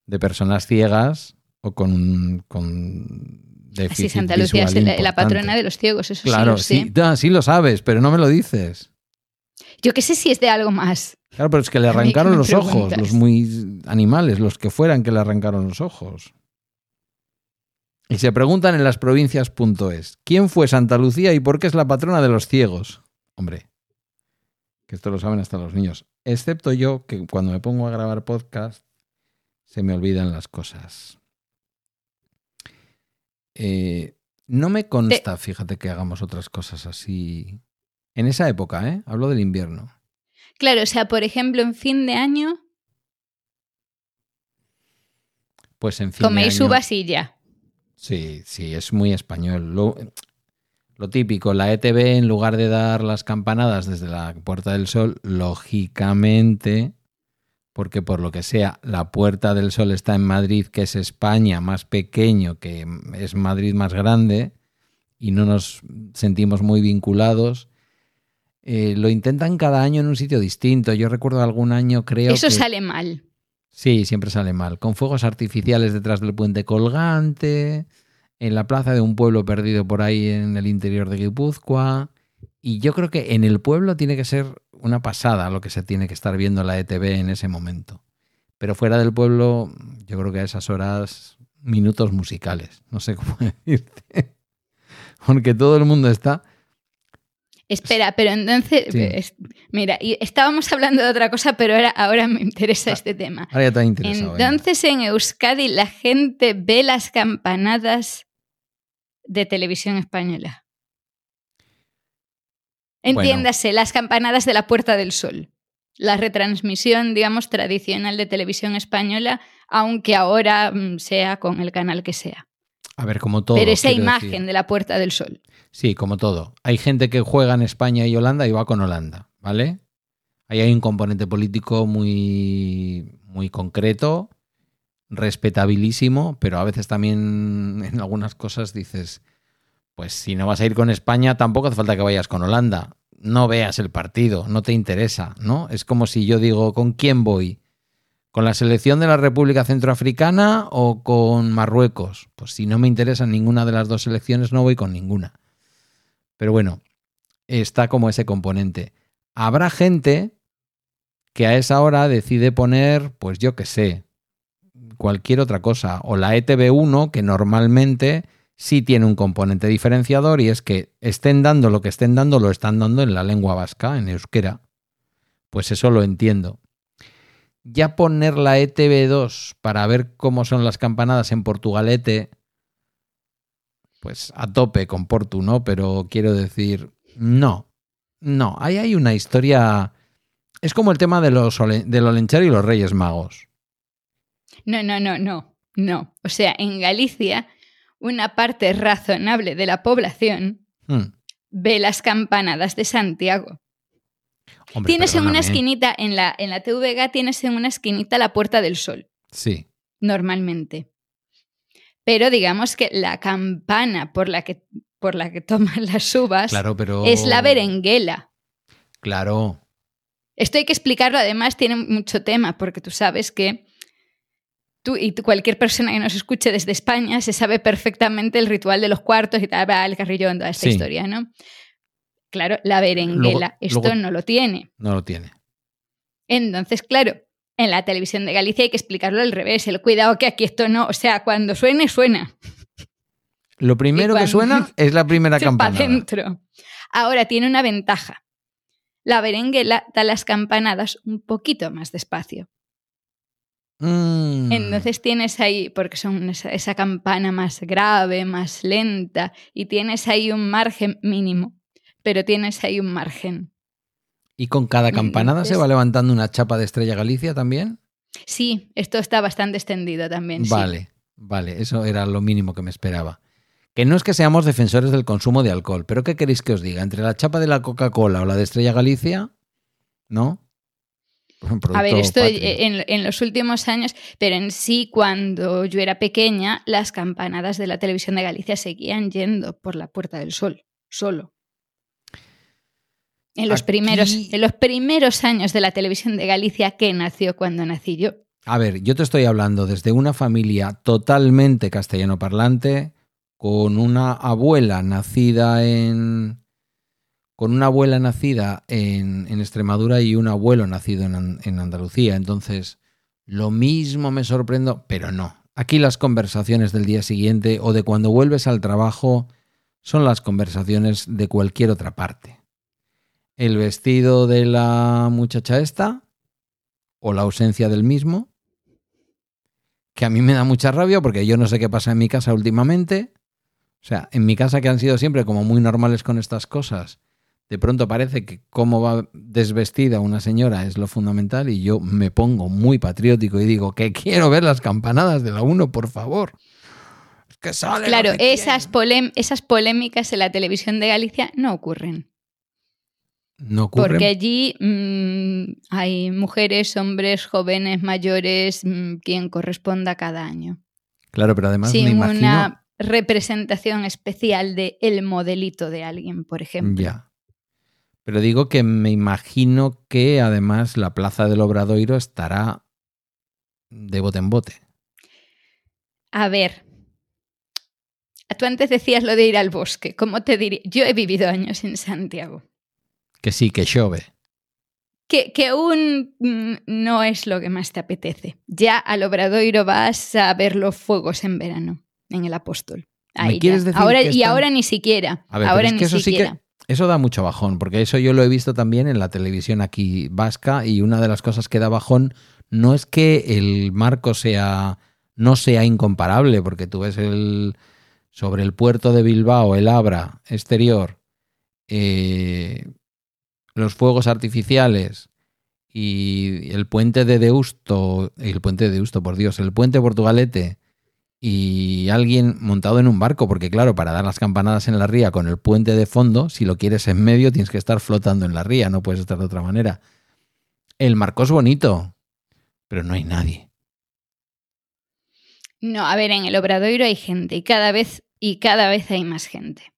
de personas ciegas o con, con Así Santa Lucía es la, patrona de los ciegos, eso Claro, sí lo sé. sí, ah, sí lo sabes, pero no me lo dices. Yo qué sé si es de algo más. Claro, pero es que le arrancaron los ojos, los muy animales, los que fueran que le arrancaron los ojos. Y se preguntan en las provincias.es, ¿quién fue Santa Lucía y por qué es la patrona de los ciegos? Hombre, que esto lo saben hasta los niños. Excepto yo, que cuando me pongo a grabar podcast, se me olvidan las cosas. Eh, no me consta, fíjate, que hagamos otras cosas así. En esa época, ¿eh? Hablo del invierno. Claro, o sea, por ejemplo, en fin de año Pues en fin. de coméis año- uvas y ya. Sí, sí, es muy español. Lo, lo típico, la ETV, en lugar de dar las campanadas desde la Puerta del Sol, lógicamente, porque por lo que sea, la Puerta del Sol está en Madrid, que es España más pequeño, que es Madrid más grande, y no nos sentimos muy vinculados. eh, lo intentan cada año en un sitio distinto. Yo recuerdo algún año, creo Eso que... sale mal. Sí, siempre sale mal. Con fuegos artificiales detrás del puente colgante, en la plaza de un pueblo perdido por ahí en el interior de Guipúzcoa. Y yo creo que en el pueblo tiene que ser una pasada lo que se tiene que estar viendo la ETV en ese momento. Pero fuera del pueblo, yo creo que a esas horas, minutos musicales. No sé cómo decirte. porque todo el mundo está... Espera, pero entonces, Sí. es- mira, y estábamos hablando de otra cosa, pero ahora, ahora me interesa Ah, este tema. Ahora ya te venga. Entonces en Euskadi la gente ve las campanadas de televisión española. Entiéndase, las campanadas de la Puerta del Sol. La retransmisión, digamos, tradicional de televisión española, aunque ahora mm, sea con el canal que sea. A ver, como todo. Pero esa imagen decir. de la Puerta del Sol. Sí, como todo. Hay gente que juega en España y Holanda y va con Holanda, ¿vale? Ahí hay un componente político muy, muy concreto, respetabilísimo, pero a veces también en algunas cosas dices, pues si no vas a ir con España, tampoco hace falta que vayas con Holanda. No veas el partido, no te interesa, ¿no? Es como si yo digo, ¿con quién voy? ¿Con la selección de la República Centroafricana o con Marruecos? Pues si no me interesa ninguna de las dos selecciones, no voy con ninguna. Pero bueno, está como ese componente. Habrá gente que a esa hora decide poner, pues yo qué sé, cualquier otra cosa. O la E ETV1, que normalmente sí tiene un componente diferenciador y es que estén dando lo que estén dando, lo están dando en la lengua vasca, en euskera. Pues eso lo entiendo. Ya poner la E ETV2 para ver cómo son las campanadas en Portugalete, pues a tope con Portu, ¿no? Pero quiero decir, no, no, ahí hay una historia... Es como el tema de los del Olenchero y los Reyes Magos. No, no, no, no, no. O sea, en Galicia, una parte razonable de la población Hmm. ve las campanadas de Santiago. Hombre, tienes en una esquinita, en la, en la TVG tienes en una esquinita la Puerta del Sol, Sí, normalmente. Pero digamos que la campana por la que, por la que toman las uvas claro, pero... es la berenguela. Claro, Esto hay que explicarlo, además tiene mucho tema, porque tú sabes que tú y cualquier persona que nos escuche desde España se sabe perfectamente el ritual de los cuartos y tal, va, el carrillón, toda esta Sí. historia, ¿no? Claro, la berenguela, Luego- esto luego- no lo tiene. no lo tiene. Entonces, claro, en la televisión de Galicia hay que explicarlo al revés, el cuidado que aquí esto no, o sea, cuando suene, suena. Lo primero que suena es la primera adentro. Ahora tiene una ventaja. La berenguela da las campanadas un poquito más despacio. Mm. Entonces tienes ahí, porque son esa, esa campana más grave, más lenta, y tienes ahí un margen mínimo, pero tienes ahí un margen. ¿Y con cada campanada se va levantando una chapa de Estrella Galicia también? Sí, esto está bastante extendido también. sí. Vale, vale, eso era lo mínimo que me esperaba. Que no es que seamos defensores del consumo de alcohol, pero ¿qué queréis que os diga? ¿Entre la chapa de la Coca-Cola o la de Estrella Galicia? ¿No? Un A ver, esto en los últimos años, pero en sí, cuando yo era pequeña, las campanadas de la televisión de Galicia seguían yendo por la Puerta del Sol, solo. En los, Aquí- primeros, en los primeros años de la televisión de Galicia que nació cuando nací yo. A ver, yo te estoy hablando desde una familia totalmente castellano parlante, con una abuela nacida en. con una abuela nacida en, en Extremadura y un abuelo nacido en, en Andalucía. Entonces, lo mismo me sorprendo, pero no. Aquí las conversaciones del día siguiente o de cuando vuelves al trabajo son las conversaciones de cualquier otra parte. El vestido de la muchacha esta o la ausencia del mismo, que a mí me da mucha rabia porque yo no sé qué pasa en mi casa últimamente. O sea, en mi casa que han sido siempre como muy normales con estas cosas, de pronto parece que cómo va desvestida una señora es lo fundamental y yo me pongo muy patriótico y digo que quiero ver las campanadas de la 1, por favor. Es que sale Claro, que esas polémicas en la televisión de Galicia no ocurren. No ocurre. Porque allí mm, hay mujeres, hombres, jóvenes, mayores, mm, quien corresponda cada año. Claro, pero además me sin imagino una representación especial de el modelito de alguien, por ejemplo. Ya. Pero digo que me imagino que además la plaza del Obradoiro estará de bote en bote. A ver, tú antes decías lo de ir al bosque. ¿Cómo te diría? Yo he vivido años en Santiago. Que sí, que chove. Que, que aún mm, no es lo que más te apetece. Ya al Obradoiro vas a ver los fuegos en verano, en el Apóstol. Ahí ya. decir ahora, que Y ahora ni siquiera. A ver, ahora es ni que eso sí siquiera. que eso da mucho bajón, porque eso yo lo he visto también en la televisión aquí vasca y una de las cosas que da bajón no es que el marco sea no sea incomparable, porque tú ves el sobre el puerto de Bilbao, el Abra exterior, eh, los fuegos artificiales y el puente de Deusto, el puente de Deusto, por Dios, el puente Portugalete y alguien montado en un barco, porque claro, para dar las campanadas en la ría con el puente de fondo, si lo quieres en medio, tienes que estar flotando en la ría, no puedes estar de otra manera. El marco es bonito, pero no hay nadie. No, a ver, en el Obradoiro hay gente y cada vez, y cada vez hay más gente.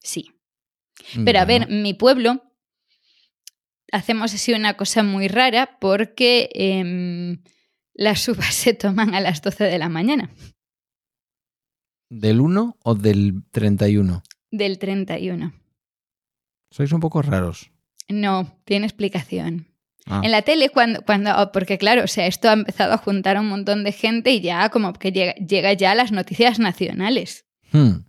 Sí. Pero a ver, mi pueblo hacemos así una cosa muy rara porque em, las uvas se toman a las 12 de la mañana ¿Del 1 o del 31? del 31. Sois un poco raros. No, tiene explicación. Ah, En la tele, cuando, cuando, oh, porque claro, o sea, esto ha empezado a juntar a un montón de gente y ya como que llega, llega ya a las noticias nacionales. hmm,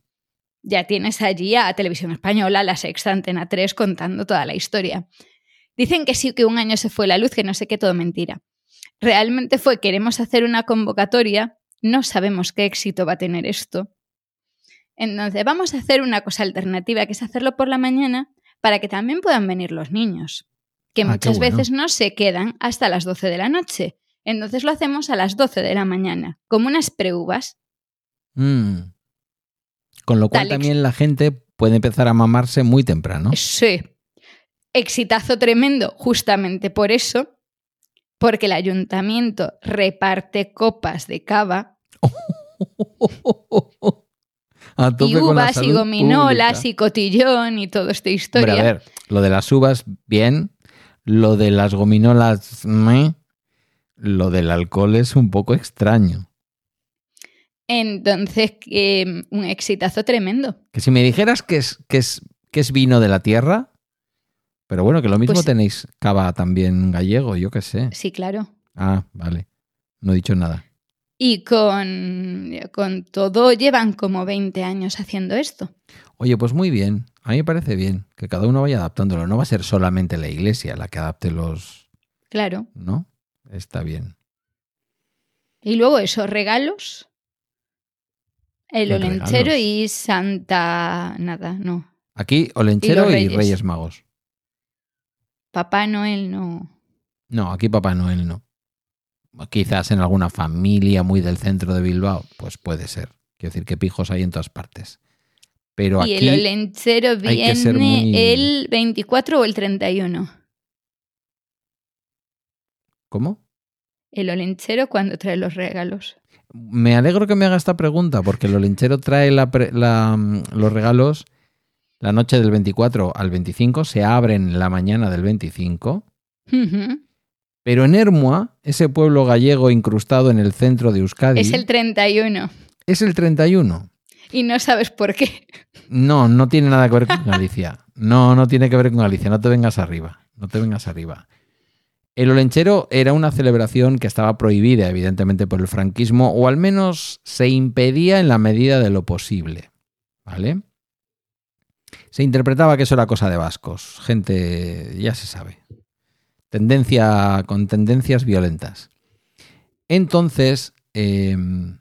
Ya tienes allí a Televisión Española, La Sexta, Antena 3 contando toda la historia. Dicen que sí, que un año se fue la luz, que no sé qué, todo mentira. Realmente fue, queremos hacer una convocatoria, no sabemos qué éxito va a tener esto. Entonces, vamos a hacer una cosa alternativa, que es hacerlo por la mañana para que también puedan venir los niños, que Ah, muchas bueno. veces no se quedan hasta las 12 de la noche. Entonces lo hacemos a las 12 de la mañana, como unas preuvas. hmm. Con lo cual Tal también la gente puede empezar a mamarse muy temprano. Sí. Exitazo tremendo, justamente por eso, porque el ayuntamiento reparte copas de cava A tope y con la uvas y gominolas pública. y cotillón y toda esta historia. a ver, lo de las uvas, bien. Lo de las gominolas, meh. Lo del alcohol es un poco extraño. Entonces, eh, un exitazo tremendo. Que si me dijeras que es, que es, que es vino de la tierra, pero bueno, que lo mismo Pues- tenéis cava también gallego, yo qué sé. Sí, claro. Ah, vale. No he dicho nada. Y con, con todo llevan como 20 años haciendo esto. Oye, pues muy bien. A mí me parece bien que cada uno vaya adaptándolo. No va a ser solamente la iglesia la que adapte los... Claro. ¿No? Está bien. Y luego esos regalos. El olenchero regalos. y Santa... Nada, no. Aquí, Olenchero y. Reyes Magos. Papá Noel no. No, aquí Papá Noel no. Quizás en alguna familia muy del centro de Bilbao, pues puede ser. Quiero decir que pijos hay en todas partes. Pero y aquí el ser viene muy- el 24 o el 31. ¿Cómo? El olenchero cuando trae los regalos. Me alegro que me haga esta pregunta porque el olenchero trae la pre- la, mm, los regalos la noche del 24 al 25, se abren la mañana del 25, Ujú. pero en Hermua, ese pueblo gallego incrustado en el centro de Euskadi, Es el 31. es el 31. Y no sabes por qué. No, no tiene nada que ver con Galicia. No, no tiene que ver con Galicia. No te vengas arriba. No te vengas arriba. El Olenchero era una celebración que estaba prohibida, evidentemente, por el franquismo, o al menos se impedía en la medida de lo posible. ¿Vale? Se interpretaba que eso era cosa de vascos. Gente, ya se sabe. Tendencia, con tendencias violentas. Entonces, em,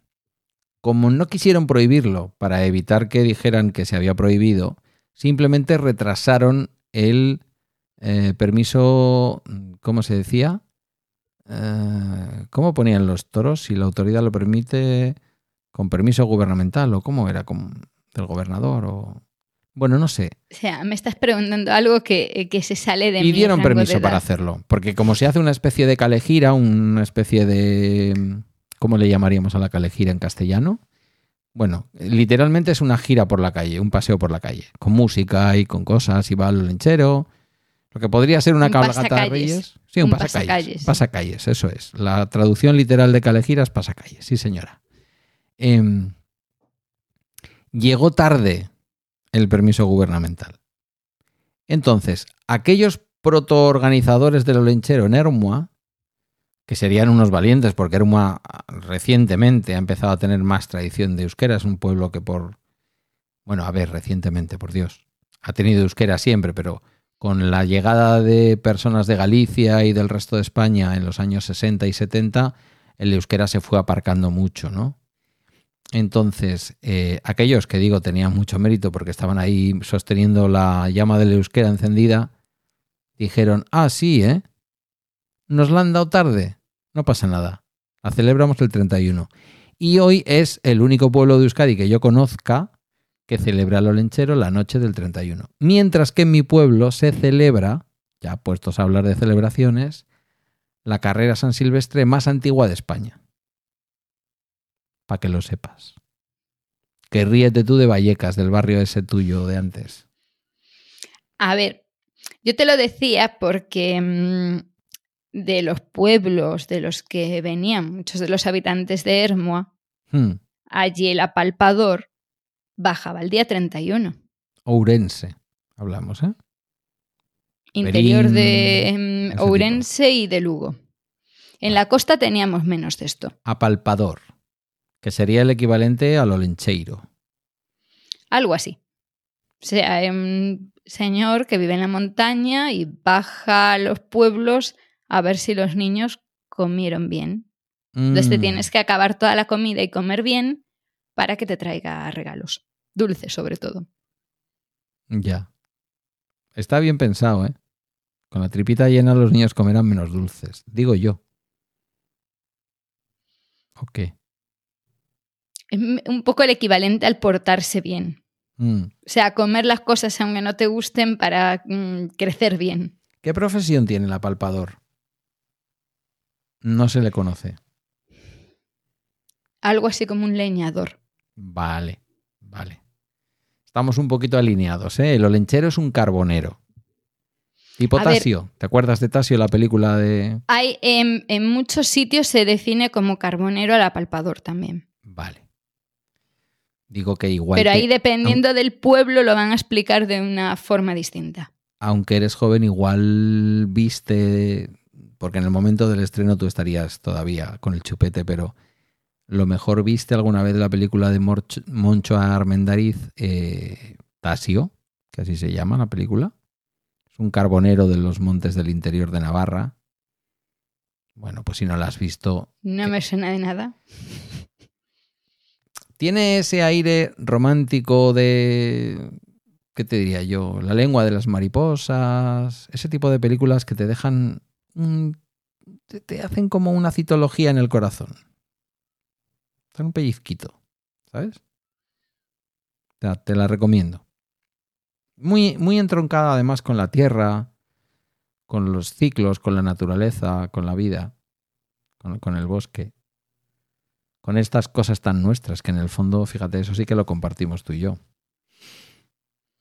como no quisieron prohibirlo para evitar que dijeran que se había prohibido, simplemente retrasaron el eh, permiso, ¿cómo se decía? Eh, ¿Cómo ponían los toros? Si la autoridad lo permite, con permiso gubernamental o cómo era, ¿Como del gobernador o... Bueno, no sé. O sea, me estás preguntando algo que, que se sale de mi Y dieron rango de permiso para hacerlo, porque como se hace una especie de calejira, una especie de... ¿Cómo le llamaríamos a la calejira en castellano? Bueno, literalmente es una gira por la calle, un paseo por la calle, con música y con cosas, y va al lenchero. Lo que podría ser una Un cabalgata de reyes. Sí, un, Un pasacalles. pasacalles. Pasacalles, eso es. La traducción literal de calejira es pasacalles, sí señora. Em, llegó tarde el permiso gubernamental. Entonces, aquellos protoorganizadores del Olenchero en Hermua que serían unos valientes, porque Ermua recientemente ha empezado a tener más tradición de euskera. Es un pueblo que por, bueno, a ver, recientemente, por Dios, ha tenido euskera siempre, pero con la llegada de personas de Galicia y del resto de España en los años 60 y 70, el euskera se fue aparcando mucho, ¿no? Entonces, eh, aquellos que digo tenían mucho mérito porque estaban ahí sosteniendo la llama del euskera encendida, dijeron, ah, sí, ¿eh? Nos la han dado tarde. No pasa nada. La celebramos el 31. Y hoy es el único pueblo de Euskadi que yo conozca que celebra el Olenchero la noche del 31. Mientras que en mi pueblo se celebra, ya puestos a hablar de celebraciones, la carrera San Silvestre más antigua de España. Para que lo sepas. Que ríete tú de Vallecas, del barrio ese tuyo de antes. A ver, yo te lo decía porque mm, de los pueblos de los que venían muchos de los habitantes de Hermoa, Hmm. allí el apalpador bajaba el día 31. Ourense, hablamos, ¿eh? Interior Berín, de mm, tipo. Ourense y de Lugo. En la costa teníamos menos de esto. Apalpador, que sería el equivalente al Olencheiro. Algo así. O sea, hay un señor que vive en la montaña y baja a los pueblos a ver si los niños comieron bien. Entonces te Mm, tienes que acabar toda la comida y comer bien para que te traiga regalos. Dulces, sobre todo. Ya. Está bien pensado, ¿eh? Con la tripita llena los niños comerán menos dulces. Digo yo. Ok. Es un poco el equivalente al portarse bien. Mm. O sea, comer las cosas aunque no te gusten para mm, crecer bien. ¿Qué profesión tiene el apalpador? No se le conoce. Algo así como un leñador. Vale, vale. Estamos un poquito alineados, ¿eh? El olenchero es un carbonero. Tipo. Tasio. ¿Te acuerdas de Tasio, la película de...? Hay, en, en muchos sitios se define como carbonero al apalpador también. Vale. Digo que igual Pero que- ahí dependiendo del pueblo lo van a explicar de una forma distinta. aunque eres joven, igual viste, porque en el momento del estreno tú estarías todavía con el chupete, pero lo mejor viste alguna vez la película de Morch- Moncho Armendariz, eh, Tasio, que así se llama la película. Es un carbonero de los montes del interior de Navarra. Bueno, pues si no la has visto, No me suena de nada. tiene ese aire romántico de. ¿Qué te diría yo? La lengua de las mariposas. Ese tipo de películas que te dejan. te, hacen como una citología en el corazón. Dan un pellizquito. ¿Sabes? Te, te la recomiendo. Muy, muy entroncada además con la tierra, con los ciclos, con la naturaleza, con la vida, con el bosque con estas cosas tan nuestras, que en el fondo, fíjate, eso sí que lo compartimos tú y yo.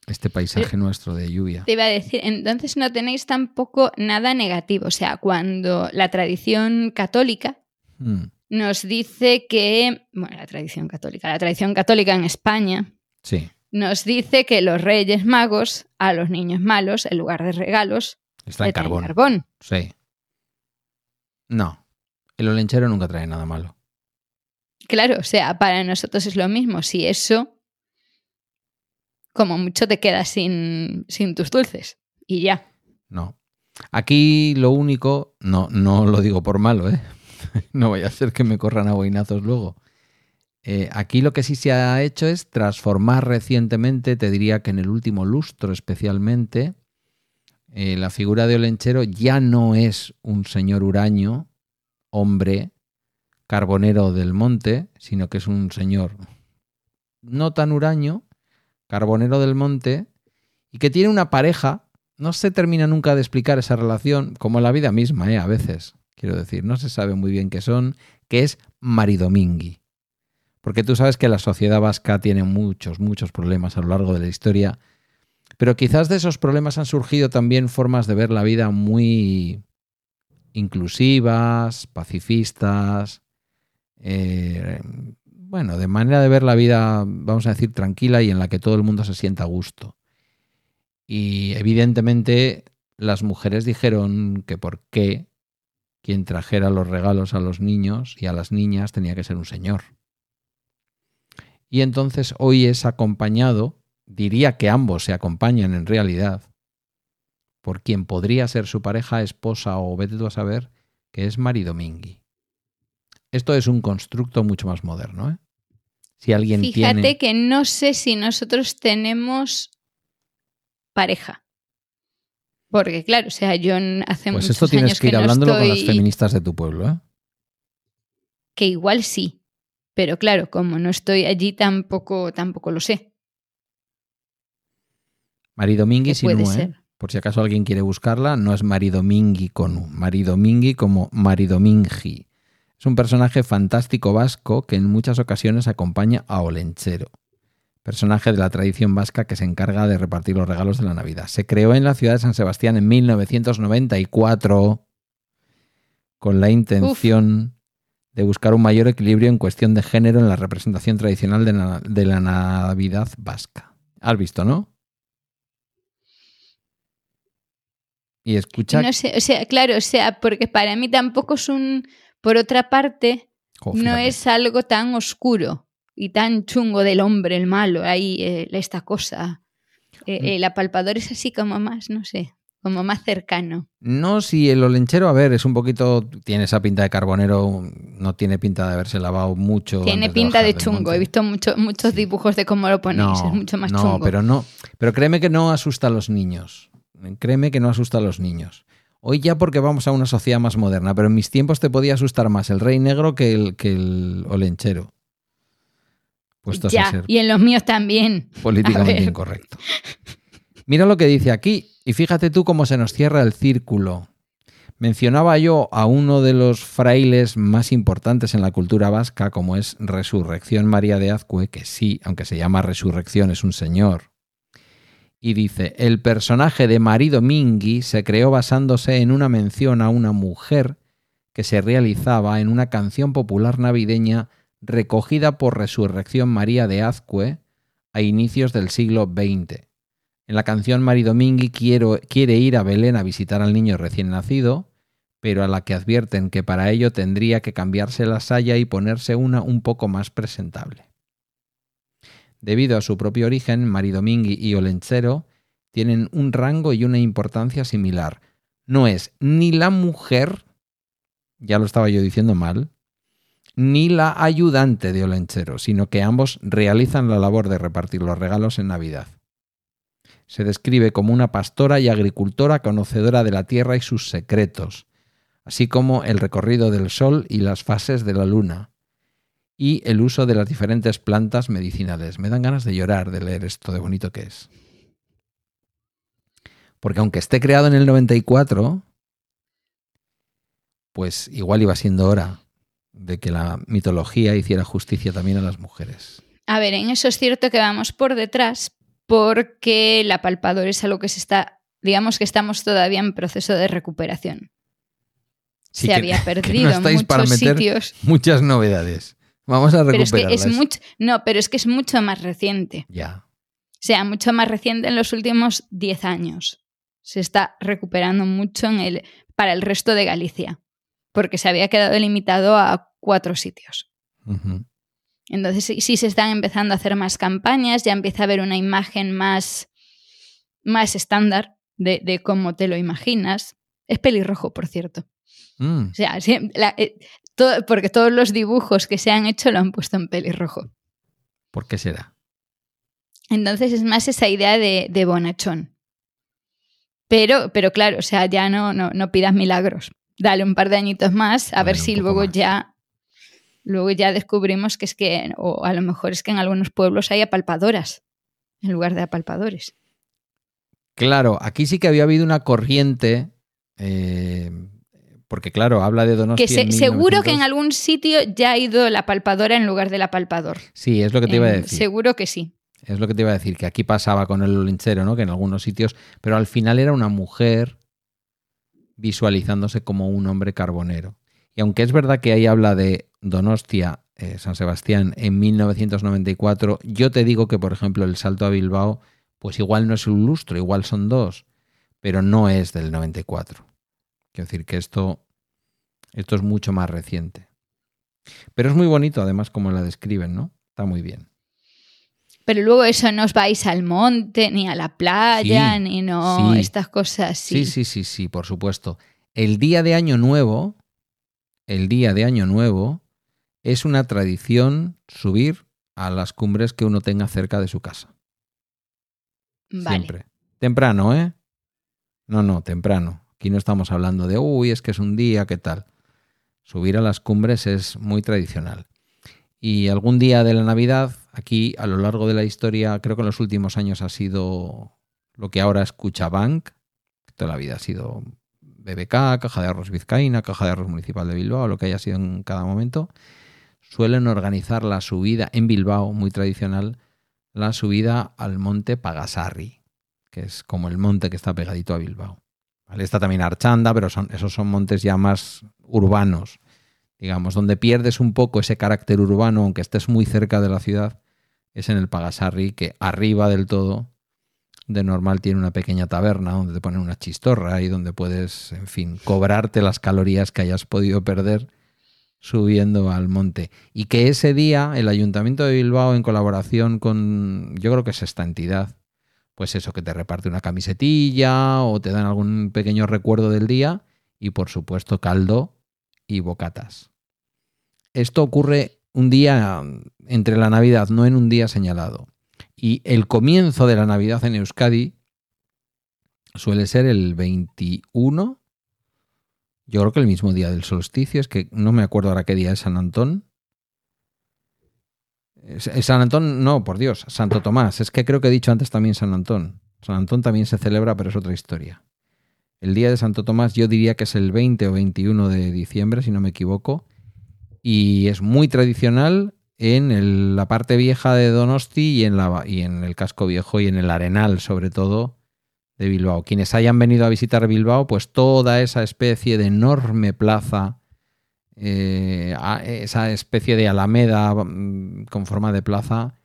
Este paisaje nuestro de lluvia. Te iba a decir, entonces no tenéis tampoco nada negativo. O sea, cuando la tradición católica Mm, nos dice que, bueno, la tradición católica, la tradición católica en España sí, nos dice que los reyes magos a los niños malos, en lugar de regalos, está en traen carbón. carbón. Sí. No, el olenchero nunca trae nada malo. Claro, o sea, para nosotros es lo mismo. Si eso, como mucho te quedas sin, sin tus dulces. Y ya. No. Aquí lo único, no, no lo digo por malo, ¿eh? no vaya a ser que me corran a luego. Eh, aquí lo que sí se ha hecho es transformar recientemente, te diría que en el último lustro especialmente, eh, la figura de Olenchero ya no es un señor huraño, hombre, carbonero del monte, sino que es un señor no tan huraño, carbonero del monte, y que tiene una pareja no se termina nunca de explicar esa relación, como la vida misma, ¿eh? a veces, quiero decir, no se sabe muy bien qué son, que es maridomingui. Porque tú sabes que la sociedad vasca tiene muchos, muchos problemas a lo largo de la historia, pero quizás de esos problemas han surgido también formas de ver la vida muy inclusivas, pacifistas, eh, bueno, de manera de ver la vida, vamos a decir, tranquila y en la que todo el mundo se sienta a gusto. Y evidentemente las mujeres dijeron que por qué quien trajera los regalos a los niños y a las niñas tenía que ser un señor. Y entonces hoy es acompañado, diría que ambos se acompañan en realidad, por quien podría ser su pareja, esposa o vete a saber, que es Mari Domingui. Esto es un constructo mucho más moderno. ¿eh? Si alguien Fíjate que no sé si nosotros tenemos pareja. Porque claro, o sea, yo hace pues esto tienes que ir hablándolo con las feministas de tu pueblo, ¿eh? Que igual sí, pero claro, como no estoy allí tampoco tampoco lo sé. Mari Domingui sin ¿eh? Por si acaso alguien quiere buscarla, no es Mari Domingui con U, Mari Domingui como Mari Domingi. Es un personaje fantástico vasco que en muchas ocasiones acompaña a Olenchero personaje de la tradición vasca que se encarga de repartir los regalos de la Navidad. Se creó en la ciudad de San Sebastián en 1994 con la intención de buscar un mayor equilibrio en cuestión de género en la representación tradicional de, la Navidad vasca. ¿Has visto, no? Y escucha. No sé, o sea, claro, o sea, porque para mí tampoco es un. Por otra parte, no es algo tan oscuro y tan chungo del hombre, el malo, ahí eh, esta cosa. Eh, mm. el apalpador es así como más, no sé, como más cercano. No, si el olenchero, a ver, es un poquito, tiene esa pinta de carbonero, no tiene pinta de haberse lavado mucho. Tiene pinta de, chungo, he visto muchos dibujos de cómo lo ponéis, es mucho más chungo. No, pero no, pero créeme que no asusta a los niños, créeme que no asusta a los niños. Hoy ya porque vamos a una sociedad más moderna, pero en mis tiempos te podía asustar más el rey negro que el, que el olenchero y en los míos también. Políticamente incorrecto. Mira lo que dice aquí, y fíjate tú cómo se nos cierra el círculo. Mencionaba yo a uno de los frailes más importantes en la cultura vasca, como es Resurrección María de Azcue, que sí, aunque se llama Resurrección, es un señor. Y dice, el personaje de Marido Mingui se creó basándose en una mención a una mujer que se realizaba en una canción popular navideña recogida por Resurrección María de Azcue a inicios del siglo XX. En la canción Mari Domingui quiere ir a Belén a visitar al niño recién nacido, pero a la que advierten que para ello tendría que cambiarse la saya y ponerse una un poco más presentable. Debido a su propio origen, Mari Domingui y Olenchero tienen un rango y una importancia similar. No es ni la mujer, ya lo estaba yo diciendo mal, ni la ayudante de Olenchero, sino que ambos realizan la labor de repartir los regalos en Navidad. Se describe como una pastora y agricultora conocedora de la tierra y sus secretos, así como el recorrido del sol y las fases de la luna, y el uso de las diferentes plantas medicinales. Me dan ganas de llorar de leer esto de bonito que es. Porque aunque esté creado en el 94, pues igual iba siendo hora de que la mitología hiciera justicia también a las mujeres. A ver, en eso es cierto que vamos por detrás porque la palpadora es algo que se está, digamos que estamos todavía en proceso de recuperación. se había perdido en muchos sitios. Muchas novedades. Vamos a recuperarlas. es mucho, no, pero es que es mucho más reciente. Ya. O sea, mucho más reciente en los últimos 10 años. Se está recuperando mucho en el, para el resto de Galicia porque se había quedado limitado a cuatro sitios. Entonces sí, se están empezando a hacer más campañas, ya empieza a haber una imagen más, más estándar de, cómo te lo imaginas. Es pelirrojo, por cierto. Mm. O sea, porque todos los dibujos que se han hecho lo han puesto en pelirrojo. ¿Por qué será? Entonces es más esa idea de, de bonachón. Pero, pero claro, o sea, ya no, no, no pidas milagros dale un par de añitos más, a ver si luego ya luego ya descubrimos que es que, o a lo mejor es que en algunos pueblos hay apalpadoras en lugar de apalpadores. Claro, aquí sí que había habido una corriente, eh, porque claro, habla de Donostia. Que seguro que en algún sitio ya ha ido la palpadora en lugar del apalpador. Sí, es lo que te iba a decir. Seguro que sí. Es lo que te iba a decir, que aquí pasaba con el linchero, ¿no? Que en algunos sitios, pero al final era una mujer visualizándose como un hombre carbonero. Y aunque es verdad que ahí habla de Donostia, eh, San Sebastián, en 1994, yo te digo que, por ejemplo, el salto a Bilbao, pues igual no es un lustro, igual son dos, pero no es del 94. Quiero decir que esto Esto es mucho más reciente. Pero es muy bonito, además, como la describen, ¿no? Está muy bien. Pero luego eso no os vais al monte, ni a la playa, ni no estas cosas. Sí. sí, sí, sí, sí, por supuesto. El día de Año Nuevo, el día de Año Nuevo, es una tradición subir a las cumbres que uno tenga cerca de su casa. Siempre. Temprano, ¿eh? No, no, temprano. Aquí no estamos hablando de, uy, es que es un día, ¿qué tal? Subir a las cumbres es muy tradicional. Y algún día de la Navidad, aquí a lo largo de la historia, creo que en los últimos años ha sido lo que ahora es Cuchabank, toda la vida ha sido BBK, Caja de Arroz Vizcaína, Caja de Arroz Municipal de Bilbao, lo que haya sido en cada momento, suelen organizar la subida en Bilbao, muy tradicional, la subida al monte Pagasarri, que es como el monte que está pegadito a Bilbao. Está también Archanda, pero esos son montes ya más urbanos digamos, donde pierdes un poco ese carácter urbano, aunque estés muy cerca de la ciudad, es en el Pagasarri, que arriba del todo, de normal tiene una pequeña taberna donde te ponen una chistorra y donde puedes, en fin, cobrarte las calorías que hayas podido perder subiendo al monte. Y que ese día el Ayuntamiento de Bilbao, en colaboración con, yo creo que es esta entidad, pues eso, que te reparte una camisetilla o te dan algún pequeño recuerdo del día y por supuesto caldo y bocatas. Esto ocurre un día entre la Navidad, no en un día señalado. Y el comienzo de la Navidad en Euskadi suele ser el 21. Yo creo que el mismo día del solsticio, es que no me acuerdo ahora qué día es San Antón. San Antón, no, por Dios, Santo Tomás. Es que creo que he dicho antes también San Antón. San Antón también se celebra, pero es otra historia. El día de Santo Tomás yo diría que es el 20 o 21 de diciembre, si no me equivoco y es muy tradicional en la parte vieja de Donosti y en, y en el casco viejo y en el arenal, sobre todo, de Bilbao. Quienes hayan venido a visitar Bilbao, pues toda esa especie de enorme plaza, eh, esa especie de alameda mm, con forma de plaza,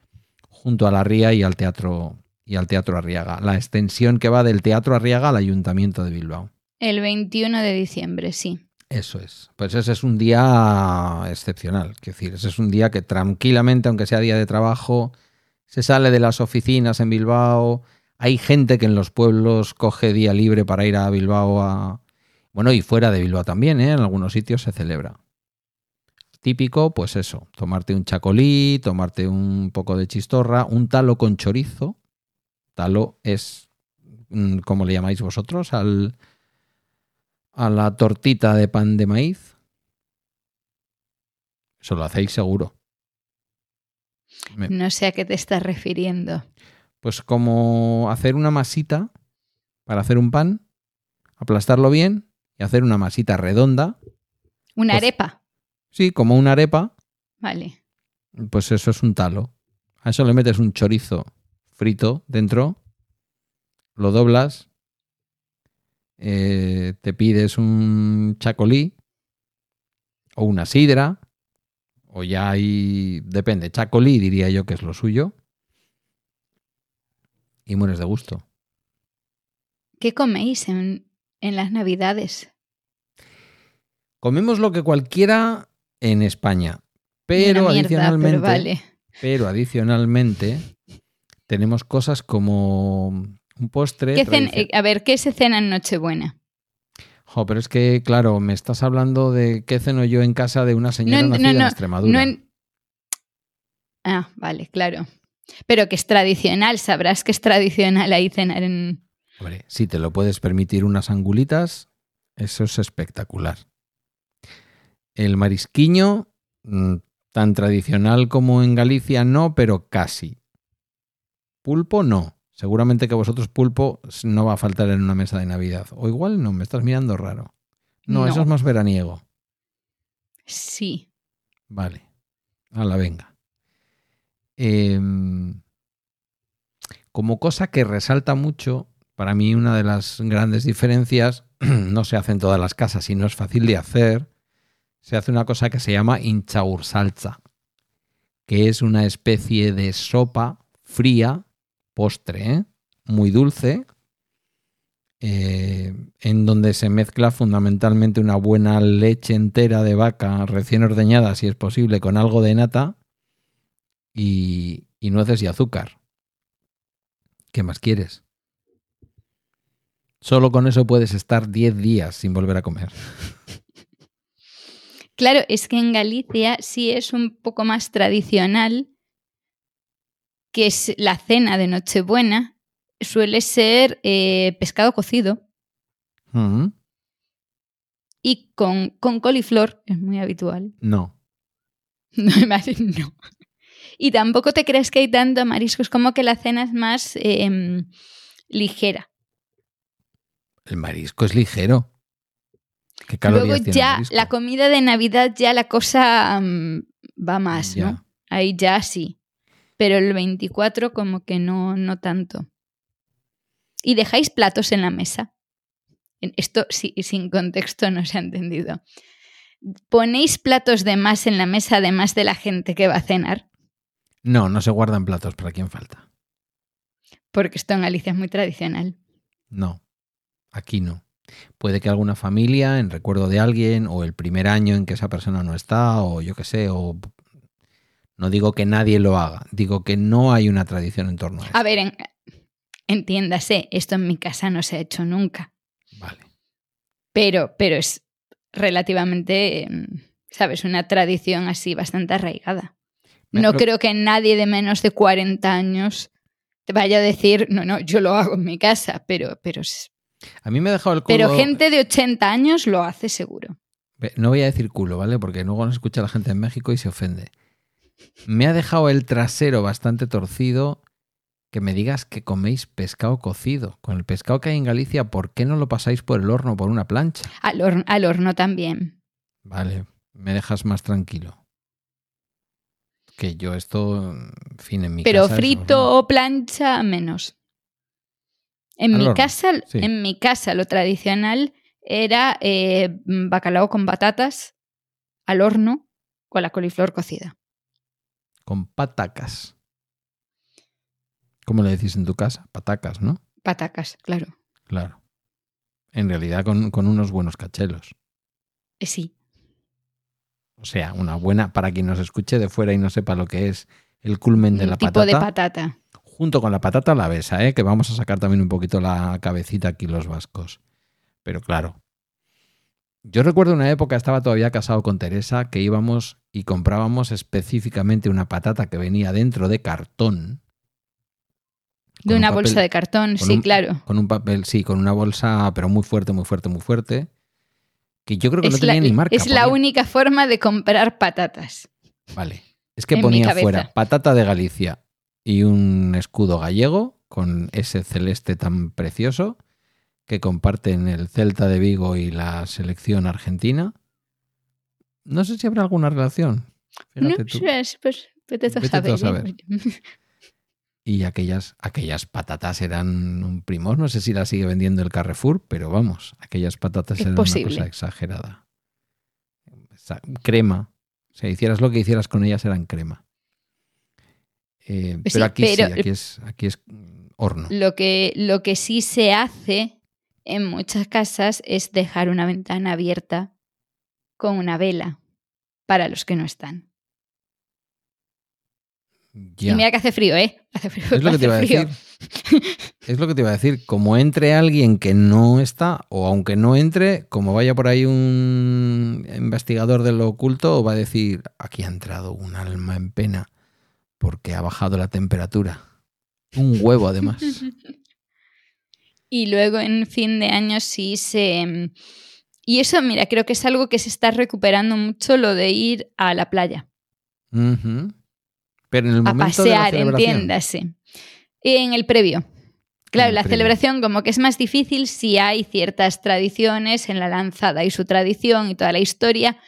junto a la ría y al teatro y al Teatro Arriaga. La extensión que va del Teatro Arriaga al Ayuntamiento de Bilbao. El 21 de diciembre, sí. Eso es. Pues ese es un día excepcional. Es decir, ese es un día que tranquilamente, aunque sea día de trabajo, se sale de las oficinas en Bilbao. Hay gente que en los pueblos coge día libre para ir a Bilbao a. Bueno, y fuera de Bilbao también, ¿eh? en algunos sitios se celebra. Típico, pues eso, tomarte un chacolí, tomarte un poco de chistorra, un talo con chorizo. Talo es, mm, ¿cómo le llamáis vosotros? Al, a la tortita de pan de maíz? Eso lo hacéis seguro. No sé a qué te estás refiriendo. Pues como hacer una masita para hacer un pan, aplastarlo bien y hacer una masita redonda. ¿Una pues arepa? Sí, como una arepa. Vale. Pues eso es un talo. A eso le metes un chorizo frito dentro, lo doblas eh, te pides un chacolí o una sidra, o ya hay, depende, chacolí diría yo que es lo suyo, y mueres de gusto. ¿Qué coméis en, las navidades? Comemos lo que cualquiera en España, pero adicionalmente, pero adicionalmente tenemos cosas como un postre. A ver, ¿qué se cena en Nochebuena? Jo, pero es que, claro, me estás hablando de qué ceno yo en casa de una señora nacida en Extremadura. Ah, vale, claro. Pero que es tradicional, sabrás que es tradicional ahí cenar en. Hombre, si te lo puedes permitir unas angulitas, eso es espectacular. El marisquiño, mm, tan tradicional como en Galicia, no, pero casi. Pulpo, no. Seguramente que vosotros pulpo no va a faltar en una mesa de Navidad. O igual no, me estás mirando raro. No, eso es más veraniego. Sí. Vale. A la venga. Em, como cosa que resalta mucho, para mí una de las grandes diferencias, no se hace en todas las casas y no es fácil de hacer, se hace una cosa que se llama hinchaur salsa, que es una especie de sopa fría postre, ¿eh? muy dulce, eh, en donde se mezcla fundamentalmente una buena leche entera de vaca recién ordeñada, si es posible, con algo de nata y, y nueces y azúcar. ¿Qué más quieres? Solo con eso puedes estar 10 días sin volver a comer. Claro, es que en Galicia sí es un poco más tradicional que es la cena de Nochebuena suele ser eh, pescado cocido y con, con coliflor, es muy habitual. No. No, no. Y tampoco te crees que hay tanto mariscos como que la cena es más eh, ligera. El marisco es ligero. ¿Qué Luego ya la comida de Navidad ya la cosa mm, va más, Ya. ¿no? Ahí ya sí. Pero el 24 como que no, no tanto. Y dejáis platos en la mesa. Esto sí, sin contexto no se ha entendido. ¿Ponéis platos de más en la mesa además de la gente que va a cenar? No, no se guardan platos para quien falta. Porque esto en Galicia es muy tradicional. No, aquí no. Puede que alguna familia, en recuerdo de alguien, o el primer año en que esa persona no está, o yo qué sé, o... No digo que nadie lo haga, digo que no hay una tradición en torno a eso. A ver, en- entiéndase, esto en mi casa no se ha hecho nunca. Vale. pero, pero es relativamente, em, ¿sabes? Una tradición así bastante arraigada. No creo que nadie de menos de 40 años te vaya a decir, no, no, yo lo hago en mi casa, pero, pero, A mí me ha dejado el culo... pero gente de 80 años lo hace seguro. No voy a decir culo, ¿vale? Porque luego nos escucha la gente en México y se ofende. Me ha dejado el trasero bastante torcido que me digas que coméis pescado cocido. Con el pescado que hay en Galicia, ¿por qué no lo pasáis por el horno, por una plancha? Al, horno- al horno también. Vale, me dejas más tranquilo. Que yo esto, en fin, en mi Pero casa frito o plancha, menos. En Al mi, horno, casa, sí. en mi casa lo tradicional era eh, bacalao con patatas al horno con la coliflor cocida. Con patacas. ¿Cómo le decís en tu casa? Patacas, ¿no? Patacas, claro. Claro. En realidad con, con unos buenos cachelos. Eh, Sí. O sea, una buena, para quien nos escuche de fuera y no sepa lo que es el culmen de un la tipo patata. de patata. Junto con la patata a la besa, ¿eh? que vamos a sacar también un poquito la cabecita aquí los vascos. Pero claro, yo recuerdo una época, estaba todavía casado con Teresa, que íbamos y comprábamos específicamente una patata que venía dentro de cartón. De un una papel- bolsa de cartón, sí, un- claro. Con un papel, sí, con una bolsa, pero muy fuerte, muy fuerte, muy fuerte. Que yo creo que no la, tenía ni marca. es la única forma de comprar patatas. Vale. Es que en ponía fuera patata de Galicia y un escudo gallego con ese celeste tan precioso que comparten el Celta de Vigo y la selección argentina. No sé si habrá alguna relación. No, tú. pues, vete tú a Vete tú a saber, saber. Y aquellas, aquellas patatas eran un primor. No sé si la sigue vendiendo el Carrefour, pero vamos, aquellas patatas Es eran posible. una cosa exagerada. Crema. O sea, hicieras lo que hicieras con ellas, eran crema. Eh, Pues pero aquí sí, aquí es, aquí es horno. Lo que, lo que sí se hace en muchas casas es dejar una ventana abierta con una vela para los que no están. Ya. Y mira que hace frío, ¿eh? Hace frío. Es lo que te iba a decir. Es lo que te iba a decir. Como entre alguien que no está, o aunque no entre, como vaya por ahí un investigador de lo oculto, va a decir, aquí ha entrado un alma en pena porque ha bajado la temperatura. Un huevo, además. Y luego en fin de año sí se... mm, Y eso, mira, creo que es algo que se está recuperando mucho, lo de ir a la playa. Pero en el a momento de la pasear, celebración. entiéndase. En el previo. Claro, el la previo. celebración como que es más difícil si hay ciertas tradiciones en la lanzada y su tradición y toda la historia,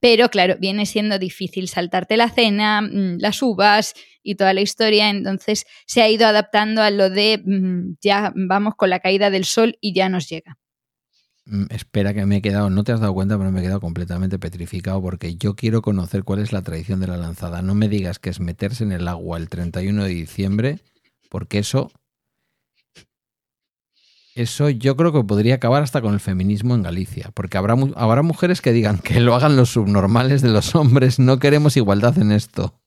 pero claro, viene siendo difícil saltarte la cena, mm, las uvas y toda la historia, entonces se ha ido adaptando a lo de mm, ya vamos con la caída del sol y ya nos llega. Mm, Espera que me he quedado, no te has dado cuenta, pero me he quedado completamente petrificado porque yo quiero conocer cuál es la tradición de la lanzada. No me digas que es meterse en el agua el 31 de diciembre, porque eso Eso yo creo que podría acabar hasta con el feminismo en Galicia, porque habrá, habrá mujeres que digan que lo hagan los subnormales de los hombres, no queremos igualdad en esto.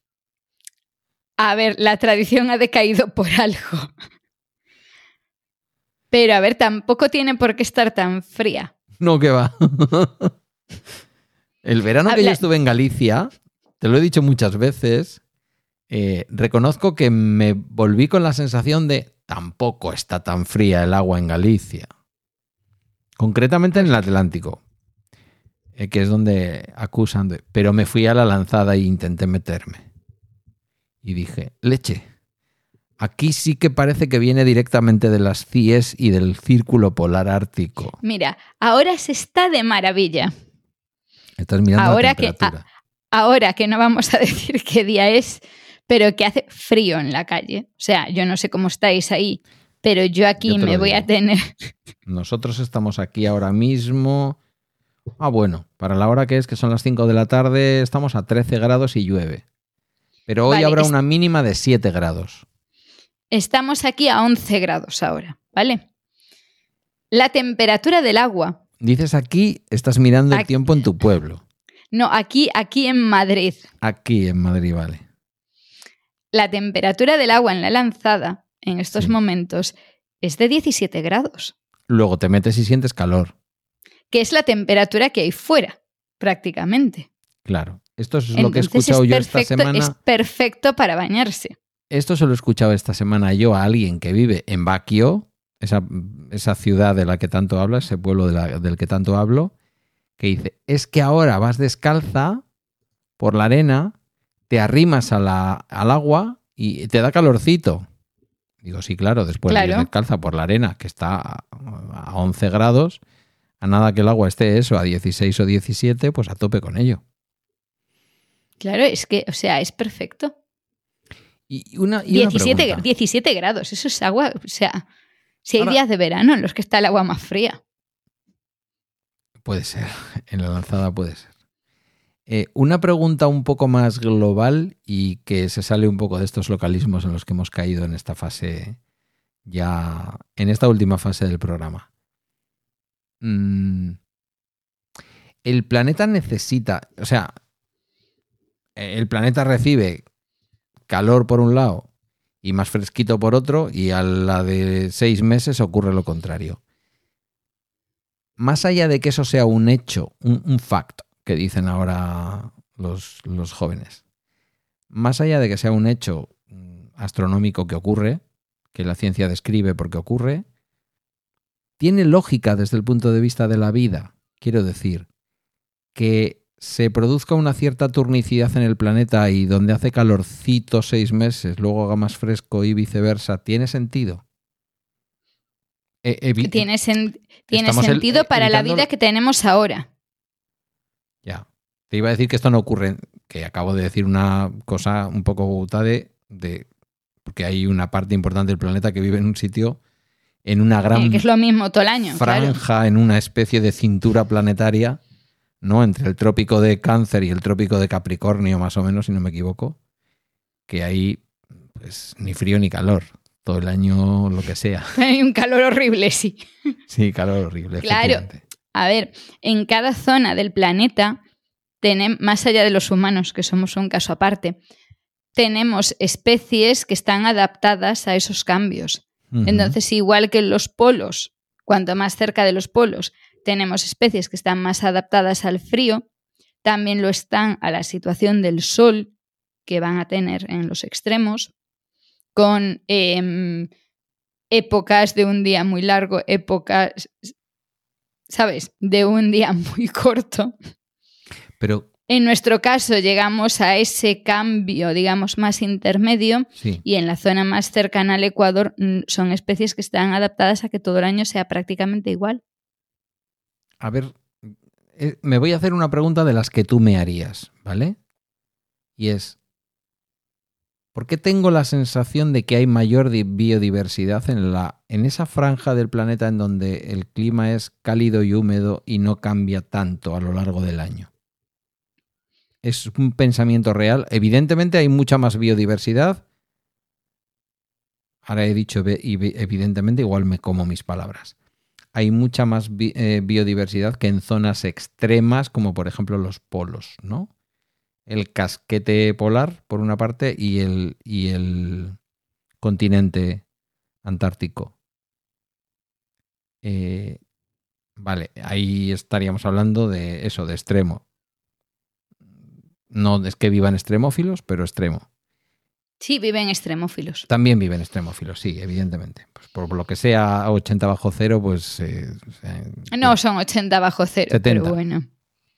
A ver, la tradición ha decaído por algo. Pero a ver, tampoco tiene por qué estar tan fría. No, que va. El verano que yo estuve en Galicia, te lo he dicho muchas veces, eh, reconozco que me volví con la sensación de tampoco está tan fría el agua en Galicia. Concretamente en el Atlántico, eh, que es donde acusan. pero me fui a la lanzada e intenté meterme. Y dije, leche, aquí sí que parece que viene directamente de las CIES y del Círculo Polar Ártico. Mira, ahora se está de maravilla. Estás mirando ahora la temperatura. Que, ahora que no vamos a decir qué día es, pero que hace frío en la calle. O sea, yo no sé cómo estáis ahí, pero yo aquí me voy a tener. Nosotros estamos aquí ahora mismo. Ah, bueno, para la hora que es, que son las 5 de la tarde, estamos a 13 grados y llueve. Pero hoy habrá una mínima de 7 grados. Estamos aquí a 11 grados ahora, ¿vale? La temperatura del agua. Dices aquí, estás mirando el tiempo en tu pueblo. No, aquí, aquí en Madrid. Aquí en Madrid, vale la temperatura del agua en la lanzada en estos momentos es de 17 grados. Luego te metes y sientes calor. Que es la temperatura que hay fuera, prácticamente. Claro. Esto es lo que he escuchado yo esta semana. Es perfecto para bañarse. Esto se lo he escuchado esta semana yo a alguien que vive en Baquio, esa, esa ciudad de la que tanto hablo, ese pueblo del que tanto hablo, que dice, es que ahora vas descalza por la arena te arrimas a la, al agua y te da calorcito. Digo, sí, claro, después de de calza por la arena, que está a 11 grados, a nada que el agua esté eso, a 16 o 17, pues a tope con ello. Claro, es que, o sea, es perfecto. Y una, 17, 17 grados, eso es agua, o sea, si hay días de verano en los que está el agua más fría. Puede ser, en la lanzada puede ser. Eh, una pregunta un poco más global y que se sale un poco de estos localismos en los que hemos caído en esta fase, ya en esta última fase del programa. Mm, el planeta necesita, o sea, el planeta recibe calor por un lado y más fresquito por otro y a la de seis meses ocurre lo contrario. Más allá de que eso sea un hecho, un, un fact, que dicen ahora los, jóvenes. Más allá de que sea un hecho mm, astronómico que ocurre, que la ciencia describe porque ocurre, tiene lógica desde el punto de vista de la vida. Quiero decir, que se produzca una cierta turnicidad en el planeta y donde hace calorcito seis meses, luego haga más fresco y viceversa, ¿tiene sentido? E, tiene, tiene sentido para la vida que tenemos ahora. Ya. Te iba a decir que esto no ocurre, que acabo de decir una cosa un poco de, de porque hay una parte importante del planeta que vive en un sitio en una gran que es lo mismo todo el año, franja, en una especie de cintura planetaria, ¿no? Entre el trópico de Cáncer y el trópico de Capricornio, más o menos, si no me equivoco, que hay pues ni frío ni calor. Todo el año lo que sea. Hay un calor horrible, sí. Sí, calor horrible. Claro, a ver, en cada zona del planeta, tenemos, más allá de los humanos, que somos un caso aparte, tenemos especies que están adaptadas a esos cambios. Entonces, igual que en los polos, cuanto más cerca de los polos tenemos especies que están más adaptadas al frío, también lo están a la situación del sol que van a tener en los extremos, con em, épocas de un día muy largo, épocas ¿sabes? De un día muy corto. Pero. En nuestro caso llegamos a ese cambio, digamos, más intermedio y en la zona más cercana al Ecuador mm, son especies que están adaptadas a que todo el año sea prácticamente igual. A ver, eh, me voy a hacer una pregunta de las que tú me harías, ¿vale? Y es, ¿Por qué tengo la sensación de que hay mayor biodiversidad en, la, en esa franja del planeta en donde el clima es cálido y húmedo y no cambia tanto a lo largo del año? Es un pensamiento real. Evidentemente hay mucha más biodiversidad. Ahora he dicho evidentemente, igual me como mis palabras. hay mucha más eh, biodiversidad que en zonas extremas, como por ejemplo los polos, ¿no? El casquete polar, por una parte, y el, y el continente antártico. Eh, vale, ahí estaríamos hablando de eso, de extremo. No es que vivan extremófilos, pero extremo. Sí, viven extremófilos. También viven extremófilos, sí, evidentemente. Pues por lo que sea 80 bajo cero, pues... Eh, no son 80 bajo cero, 70. pero bueno.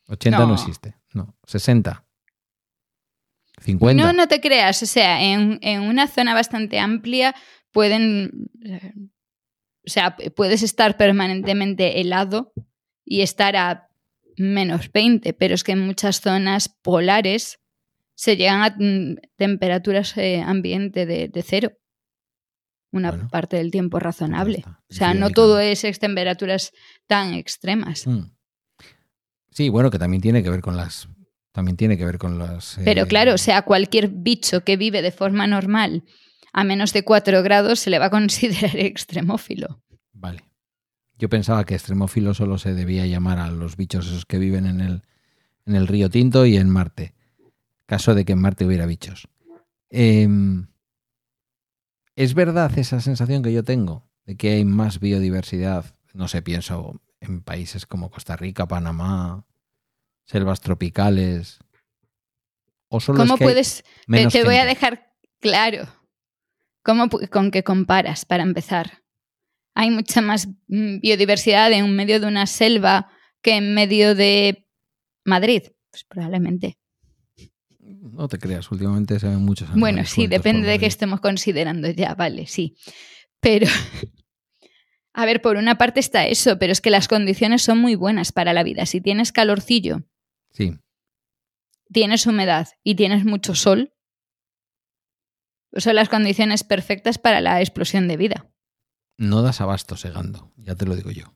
80 no. existe, no. 60. 50. No, no te creas, o sea, en, en una zona bastante amplia pueden... O sea, puedes estar permanentemente helado y estar a menos 20, pero es que en muchas zonas polares se llegan a mm, temperaturas eh, ambiente de, cero. Una parte del tiempo razonable. O sea, no todo es temperaturas tan extremas. Mm. Sí, bueno, que también tiene que ver con las. También tiene que ver con las. Pero claro, o sea, cualquier bicho que vive de forma normal a menos de 4 grados se le va a considerar extremófilo. Vale. Yo pensaba que extremófilo solo se debía llamar a los bichos esos que viven en el, en el río Tinto y en Marte caso de que en Marte hubiera bichos. Em, es verdad esa sensación que yo tengo de que hay más biodiversidad. No sé, pienso en países como Costa Rica, Panamá, selvas tropicales. ¿O solo ¿Cómo puedes? te voy a dejar claro. ¿Cómo, ¿Con qué comparas para empezar? Hay mucha más mm, biodiversidad en medio de una selva que en medio de Madrid. Pues probablemente. No te creas, últimamente se ven muchos Bueno, sí, depende de qué estemos considerando ya, vale, sí. Pero, a ver, por una parte está eso, pero es que las condiciones son muy buenas para la vida. Si tienes calorcillo, sí. tienes humedad y tienes mucho sol, son las condiciones perfectas para la explosión de vida. No das abasto segando, ya te lo digo yo.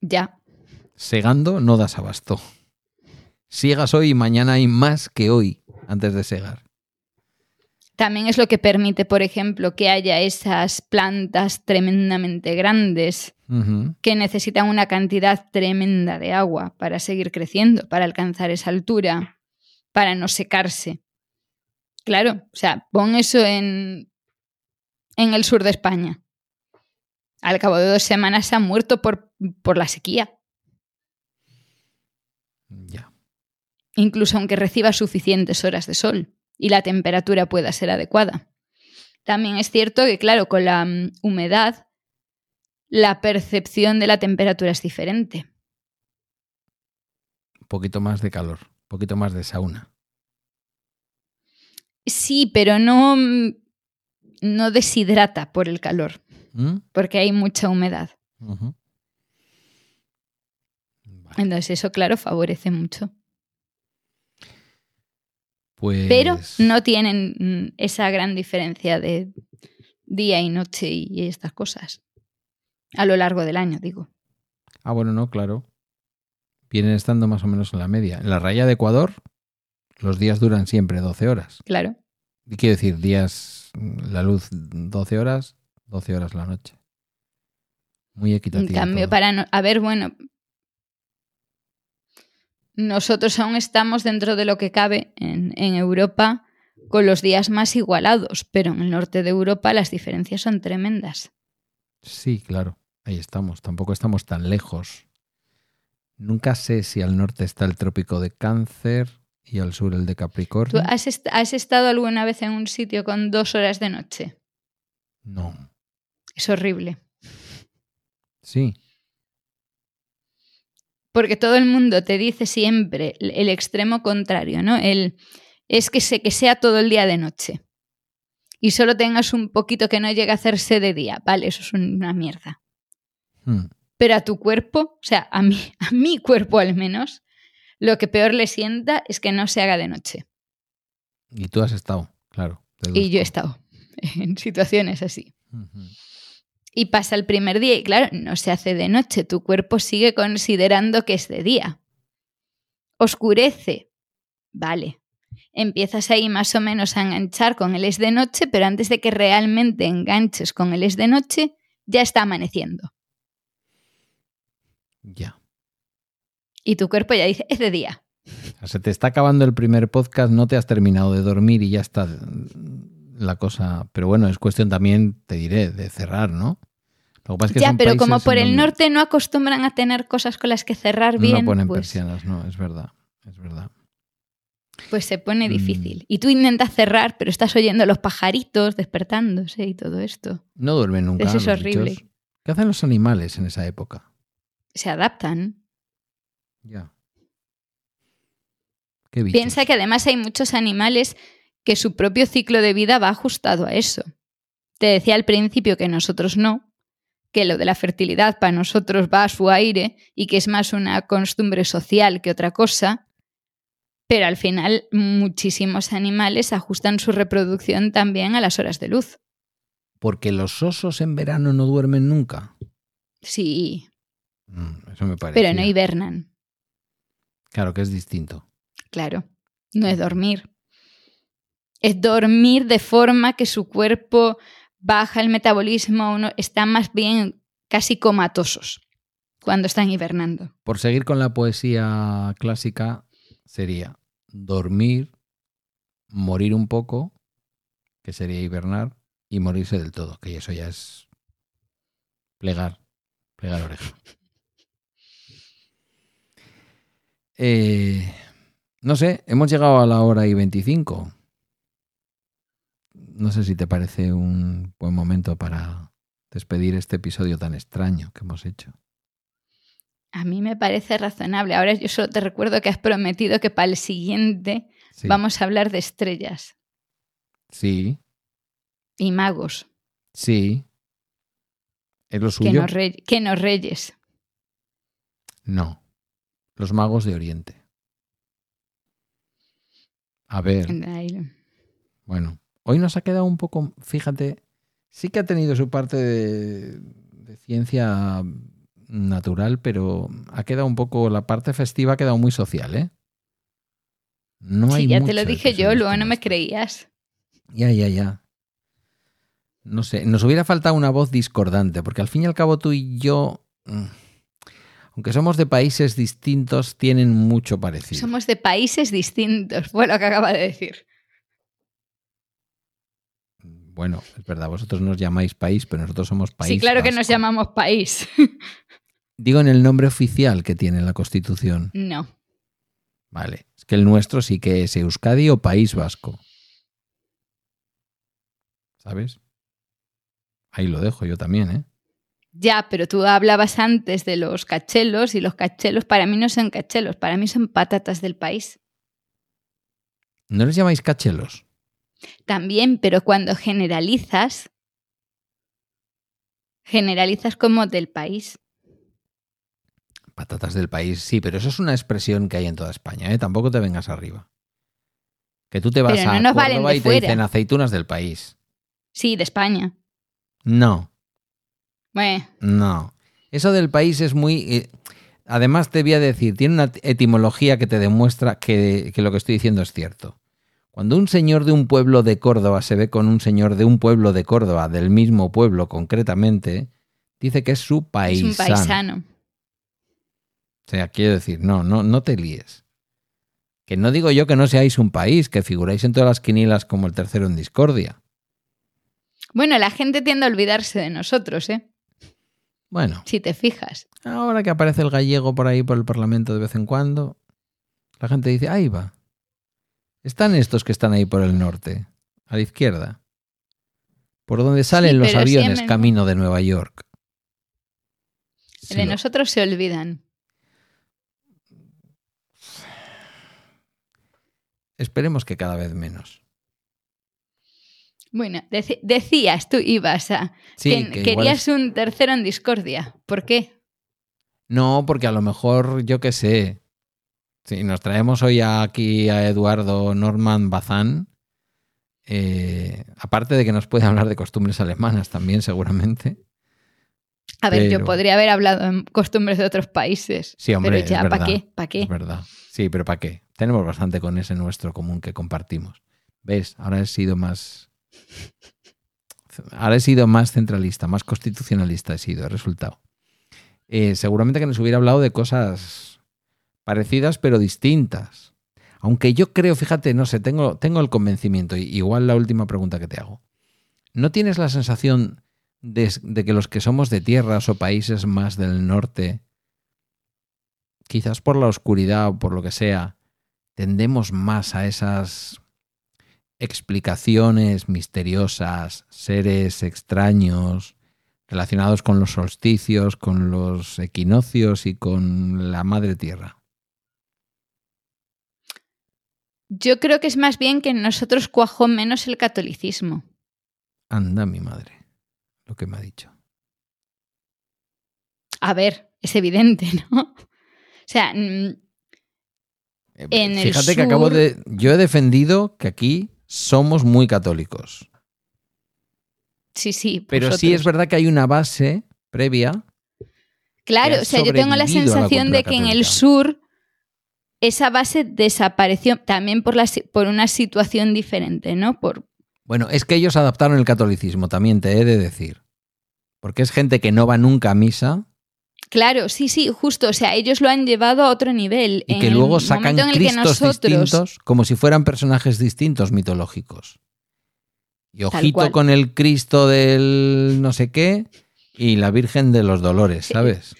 Ya. Segando no das abasto. Siegas hoy y mañana hay más que hoy antes de segar. También es lo que permite, por ejemplo, que haya esas plantas tremendamente grandes que necesitan una cantidad tremenda de agua para seguir creciendo, para alcanzar esa altura, para no secarse. Claro, o sea, pon eso en, en el sur de España. Al cabo de dos semanas se ha muerto por, por la sequía. Ya incluso aunque reciba suficientes horas de sol y la temperatura pueda ser adecuada. También es cierto que, claro, con la mm, humedad, la percepción de la temperatura es diferente. Un poquito más de calor, un poquito más de sauna. Sí, pero no, mm, no deshidrata por el calor, ¿Mm? porque hay mucha humedad. Entonces eso, claro, favorece mucho. Pero pues no tienen mm, esa gran diferencia de día y noche y estas cosas. A lo largo del año, digo. Ah, bueno, no, claro. Vienen estando más o menos en la media. En la raya de Ecuador, los días duran siempre 12 horas. Claro. Y quiero decir, días, la luz 12 horas, 12 horas la noche. Muy equitativo. En cambio, para no, a ver, bueno, nosotros aún estamos dentro de lo que cabe en, Europa con los días más igualados, pero en el norte de Europa las diferencias son tremendas. Sí, claro, ahí estamos, tampoco estamos tan lejos. Nunca sé si al norte está el trópico de Cáncer y al sur el de Capricornio. ¿Tú has, has estado alguna vez en un sitio con dos horas de noche? No. Es horrible. Sí. Porque todo el mundo te dice siempre el extremo contrario, ¿no? El, es que, se, que sea todo el día de noche. Y solo tengas un poquito que no llegue a hacerse de día. Vale, eso es una mierda. Hmm. Pero a tu cuerpo, o sea, a mí, a mi cuerpo al menos, lo que peor le sienta es que no se haga de noche. Y tú has estado, claro. Y yo he estado en situaciones así. Y pasa el primer día y claro, no se hace de noche, tu cuerpo sigue considerando que es de día. Oscurece, vale. Empiezas ahí más o menos a enganchar con el es de noche, pero antes de que realmente enganches con el es de noche, ya está amaneciendo. Ya. Y tu cuerpo ya dice, es de día. Se te está acabando el primer podcast, no te has terminado de dormir y ya está la cosa. Pero bueno, es cuestión también, te diré, de cerrar, ¿no? Lo que pasa es que ya, son pero como por el norte no acostumbran a tener cosas con las que cerrar bien, No ponen pues, persianas, no, es verdad. Es verdad. pues se pone Mm. difícil. Y tú intentas cerrar, pero estás oyendo los pajaritos despertándose y todo esto. No duermen nunca. Eso es horrible. bichos. ¿Qué hacen los animales en esa época? Se adaptan. Ya. ¿Qué? Piensa que además hay muchos animales que su propio ciclo de vida va ajustado a eso. Te decía al principio que nosotros no, que lo de la fertilidad para nosotros va a su aire y que es más una costumbre social que otra cosa, pero al final muchísimos animales ajustan su reproducción también a las horas de luz. Porque los osos en verano no duermen nunca. Sí, Mm, eso me parece. pero no hibernan, Claro que es distinto. claro. No es dormir. Es dormir de forma que su cuerpo baja el metabolismo, uno, están más bien casi comatosos cuando están hibernando. Por seguir con la poesía clásica, sería dormir, morir un poco, que sería hibernar, y morirse del todo, que eso ya es plegar, plegar oreja. Eh, no sé, hemos llegado a la hora y 25. No sé si te parece un buen momento para despedir este episodio tan extraño que hemos hecho. A mí me parece razonable. Ahora yo solo te recuerdo que has prometido que para el siguiente Sí, vamos a hablar de estrellas sí, y magos, sí. ¿Es lo que suyo? re- que no reyes. No. Los magos de Oriente. A ver, bueno, hoy nos ha quedado un poco, fíjate, sí que ha tenido su parte de, de ciencia natural, pero ha quedado un poco, la parte festiva ha quedado muy social, ¿eh? No hay Sí, ya te lo dije yo, luego no me creías. Ya, ya, ya. No sé, nos hubiera faltado una voz discordante, porque al fin y al cabo tú y yo, mm, aunque somos de países distintos, tienen mucho parecido. Somos de países distintos, fue lo que acaba de decir. Bueno, es verdad, vosotros nos llamáis país, pero nosotros somos país. sí, claro que nos llamamos país. Digo en el nombre oficial que tiene la Constitución. No. Vale, es que el nuestro sí que es Euskadi o País Vasco. ¿Sabes? Ahí lo dejo yo también, ¿eh? Ya, pero tú hablabas antes de los cachelos y los cachelos para mí no son cachelos, para mí son patatas del país. ¿No les llamáis cachelos? También, pero cuando generalizas, generalizas como del país. Patatas del país, sí, pero eso es una expresión que hay en toda España, ¿eh? Tampoco te vengas arriba. Que tú te vas Pero no a nos Córdoba y te fuera. dicen aceitunas del país. Sí, de España. No, Bueno, no. Eso del país es muy... eh, además te voy a decir, tiene una etimología que te demuestra que, que lo que estoy diciendo es cierto. Cuando un señor de un pueblo de Córdoba se ve con un señor de un pueblo de Córdoba, del mismo pueblo concretamente, dice que es su es paisano. un paisano. O sea, quiero decir, no, no, no te líes. Que no digo yo que no seáis un país, que figuráis en todas las quinielas como el tercero en discordia. Bueno, la gente tiende a olvidarse de nosotros, ¿eh? Bueno, Si te fijas. ahora que aparece el gallego por ahí por el Parlamento de vez en cuando, la gente dice, ahí va. Están estos que están ahí por el norte, a la izquierda. Por donde salen Sí, los aviones siempre- camino de Nueva York. Sí, de lo- nosotros se olvidan. Esperemos que cada vez menos. Bueno, decías, tú ibas a... Sí, que que igual querías un tercero en discordia. ¿Por qué? No, porque a lo mejor, yo qué sé, si nos traemos hoy aquí a Eduardo Norman Bazán, eh, aparte de que nos puede hablar de costumbres alemanas también seguramente. A ver, yo podría haber hablado en costumbres de otros países. Sí, hombre, pero ya, ¿para qué? ¿Para qué? Es verdad. Sí, pero ¿para qué? Tenemos bastante con ese nuestro común que compartimos. ¿Ves? Ahora he sido más... Ahora he sido más centralista, más constitucionalista he sido, he resultado. eh, seguramente que nos hubiera hablado de cosas parecidas pero distintas. Aunque yo creo, fíjate, no sé, tengo, tengo el convencimiento, igual la última pregunta que te hago. ¿No tienes la sensación de, de que los que somos de tierras o países más del norte, quizás por la oscuridad o por lo que sea, tendemos más a esas explicaciones misteriosas, seres extraños, relacionados con los solsticios, con los equinoccios y con la madre tierra? Yo creo que es más bien que en nosotros cuajó menos el catolicismo. Anda mi madre, lo que me ha dicho. A ver, es evidente, ¿no? O sea, mm, Eh, En el Fíjate que acabo sur- de. Yo he defendido que aquí somos muy católicos. sí, sí. Pero sí es verdad que hay una base previa. Claro, o sea, yo tengo la sensación de que en el sur esa base desapareció también por, la, si- por una situación diferente, ¿no? Por, Bueno, es que ellos adaptaron el catolicismo, también te he de decir. Porque es gente que no va nunca a misa claro, sí, sí, justo. O sea, ellos lo han llevado a otro nivel. y En que el luego sacan en el que cristos nosotros, distintos como si fueran personajes distintos mitológicos. Y ojito con el Cristo del no sé qué y la Virgen de los Dolores, ¿sabes?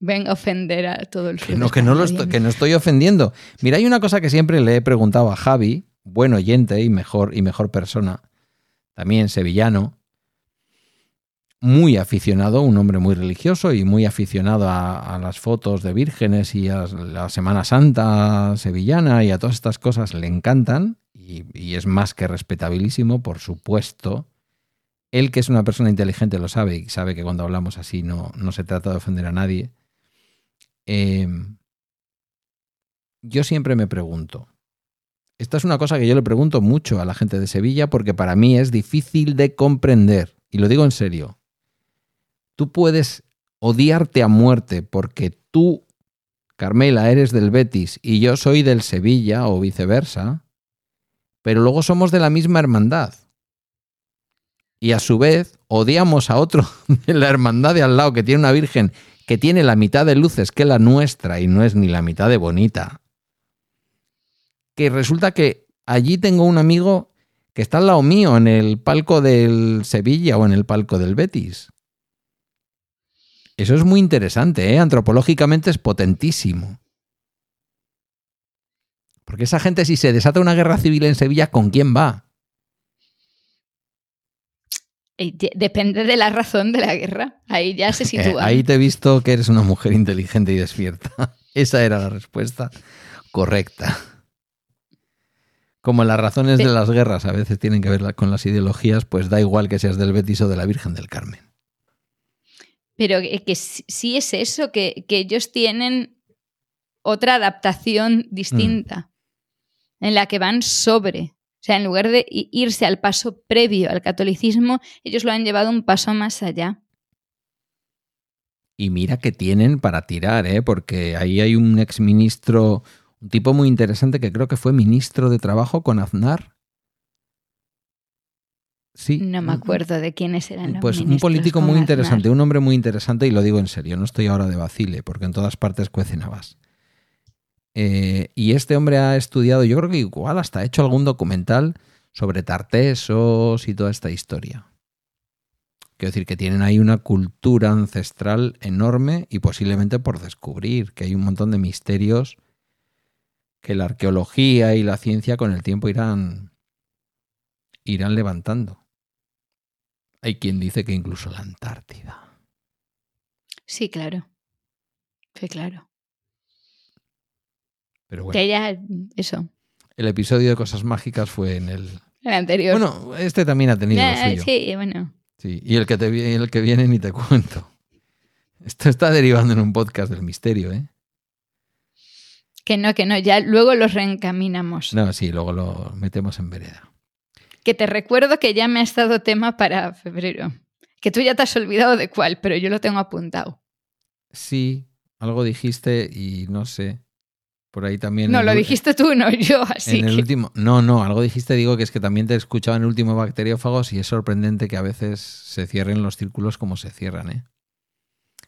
Venga a ofender a todo el Que no, que, no lo estoy, que no estoy ofendiendo. Mira, hay una cosa que siempre le he preguntado a Javi, buen oyente y mejor, y mejor persona, también sevillano, muy aficionado, un hombre muy religioso y muy aficionado a, a las fotos de vírgenes y a la Semana Santa sevillana y a todas estas cosas, le encantan y, y es más que respetabilísimo, por supuesto. Él, que es una persona inteligente, lo sabe y sabe que cuando hablamos así no, no se trata de ofender a nadie. Eh, yo siempre me pregunto, esta es una cosa que yo le pregunto mucho a la gente de Sevilla porque para mí es difícil de comprender, y lo digo en serio. Tú puedes odiarte a muerte porque tú, Carmela, eres del Betis y yo soy del Sevilla o viceversa, pero luego somos de la misma hermandad. Y a su vez odiamos a otro de la hermandad de al lado que tiene una virgen que tiene la mitad de luces que la nuestra y no es ni la mitad de bonita. Que resulta que allí tengo un amigo que está al lado mío en el palco del Sevilla o en el palco del Betis. Eso es muy interesante, ¿eh? antropológicamente es potentísimo. Porque esa gente, si se desata una guerra civil en Sevilla, ¿con quién va? De- Depende de la razón de la guerra. Ahí ya se Eh, sitúa. ahí te he visto que eres una mujer inteligente y despierta. Esa era la respuesta correcta. Como las razones de las guerras a veces tienen que ver con las ideologías, pues da igual que seas del Betis o de la Virgen del Carmen. Pero que, que sí es eso, que, que ellos tienen otra adaptación distinta, en la que van sobre. O sea, en lugar de irse al paso previo al catolicismo, ellos lo han llevado un paso más allá. Y mira que tienen para tirar, ¿eh? porque ahí hay un exministro, un tipo muy interesante que creo que fue ministro de Trabajo con Aznar. Sí. No me acuerdo de quiénes eran los Pues un político muy Aznar. interesante, un hombre muy interesante, y lo digo en serio, no estoy ahora de vacile, porque en todas partes cuecen habas. Eh, y este hombre ha estudiado, yo creo que igual hasta ha hecho algún documental sobre tartesos y toda esta historia. Quiero decir que tienen ahí una cultura ancestral enorme y posiblemente por descubrir, que hay un montón de misterios que la arqueología y la ciencia con el tiempo irán, irán levantando. Hay quien dice que incluso la Antártida. Sí, claro. Sí, claro. Pero bueno, Que ya, eso, el episodio de cosas mágicas fue en el... el anterior. Bueno, este también ha tenido lo Eh, suyo. sí, bueno. Sí, y el que, te, el que viene ni te cuento. Esto está derivando en un podcast del misterio, ¿eh? Que no, que no, ya luego los reencaminamos. No, sí, luego lo metemos en vereda. Que te recuerdo que ya me ha estado tema para febrero. Que tú ya te has olvidado de cuál, pero yo lo tengo apuntado. Sí, algo dijiste y no sé. Por ahí también. no, lo el- dijiste tú, no yo, así en el que... último. No, no, algo dijiste, digo que es que también te escuchaba en el último Bacteriófagos y es sorprendente que a veces se cierren los círculos como se cierran, ¿eh?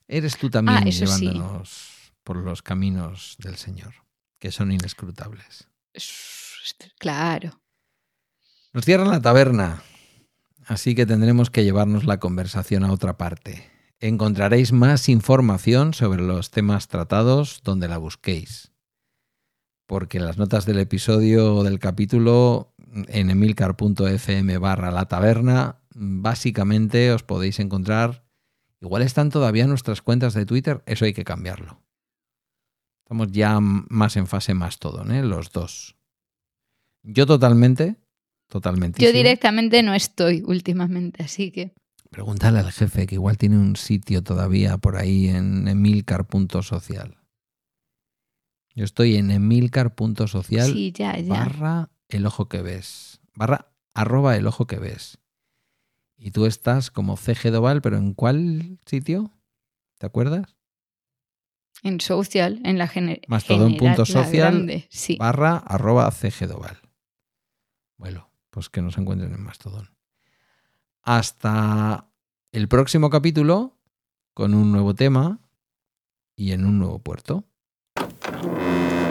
eres tú también Ah, sí. llevándonos por los caminos del Señor, que son inescrutables. Claro. Nos cierran la taberna, así que tendremos que llevarnos la conversación a otra parte. Encontraréis más información sobre los temas tratados donde la busquéis. Porque en las notas del episodio o del capítulo en emilcar.fm barra la taberna, básicamente os podéis encontrar, igual están todavía nuestras cuentas de Twitter, eso hay que cambiarlo. Estamos ya más en fase más todo, ¿eh? los dos. Yo totalmente, totalmente. Yo directamente no estoy últimamente, así que... Pregúntale al jefe que igual tiene un sitio todavía por ahí en emilcar.social. Yo estoy en emilcar.social Sí, ya, ya. barra el ojo que ves. Barra arroba el ojo que ves. Y tú estás como CG Doval, pero ¿en cuál sitio? ¿Te acuerdas? En social, en la gener Mastodon general, la social, grande, sí. Barra arroba CG Doval. Bueno, pues que nos encuentren en Mastodon. Hasta el próximo capítulo con un nuevo tema y en un nuevo puerto. う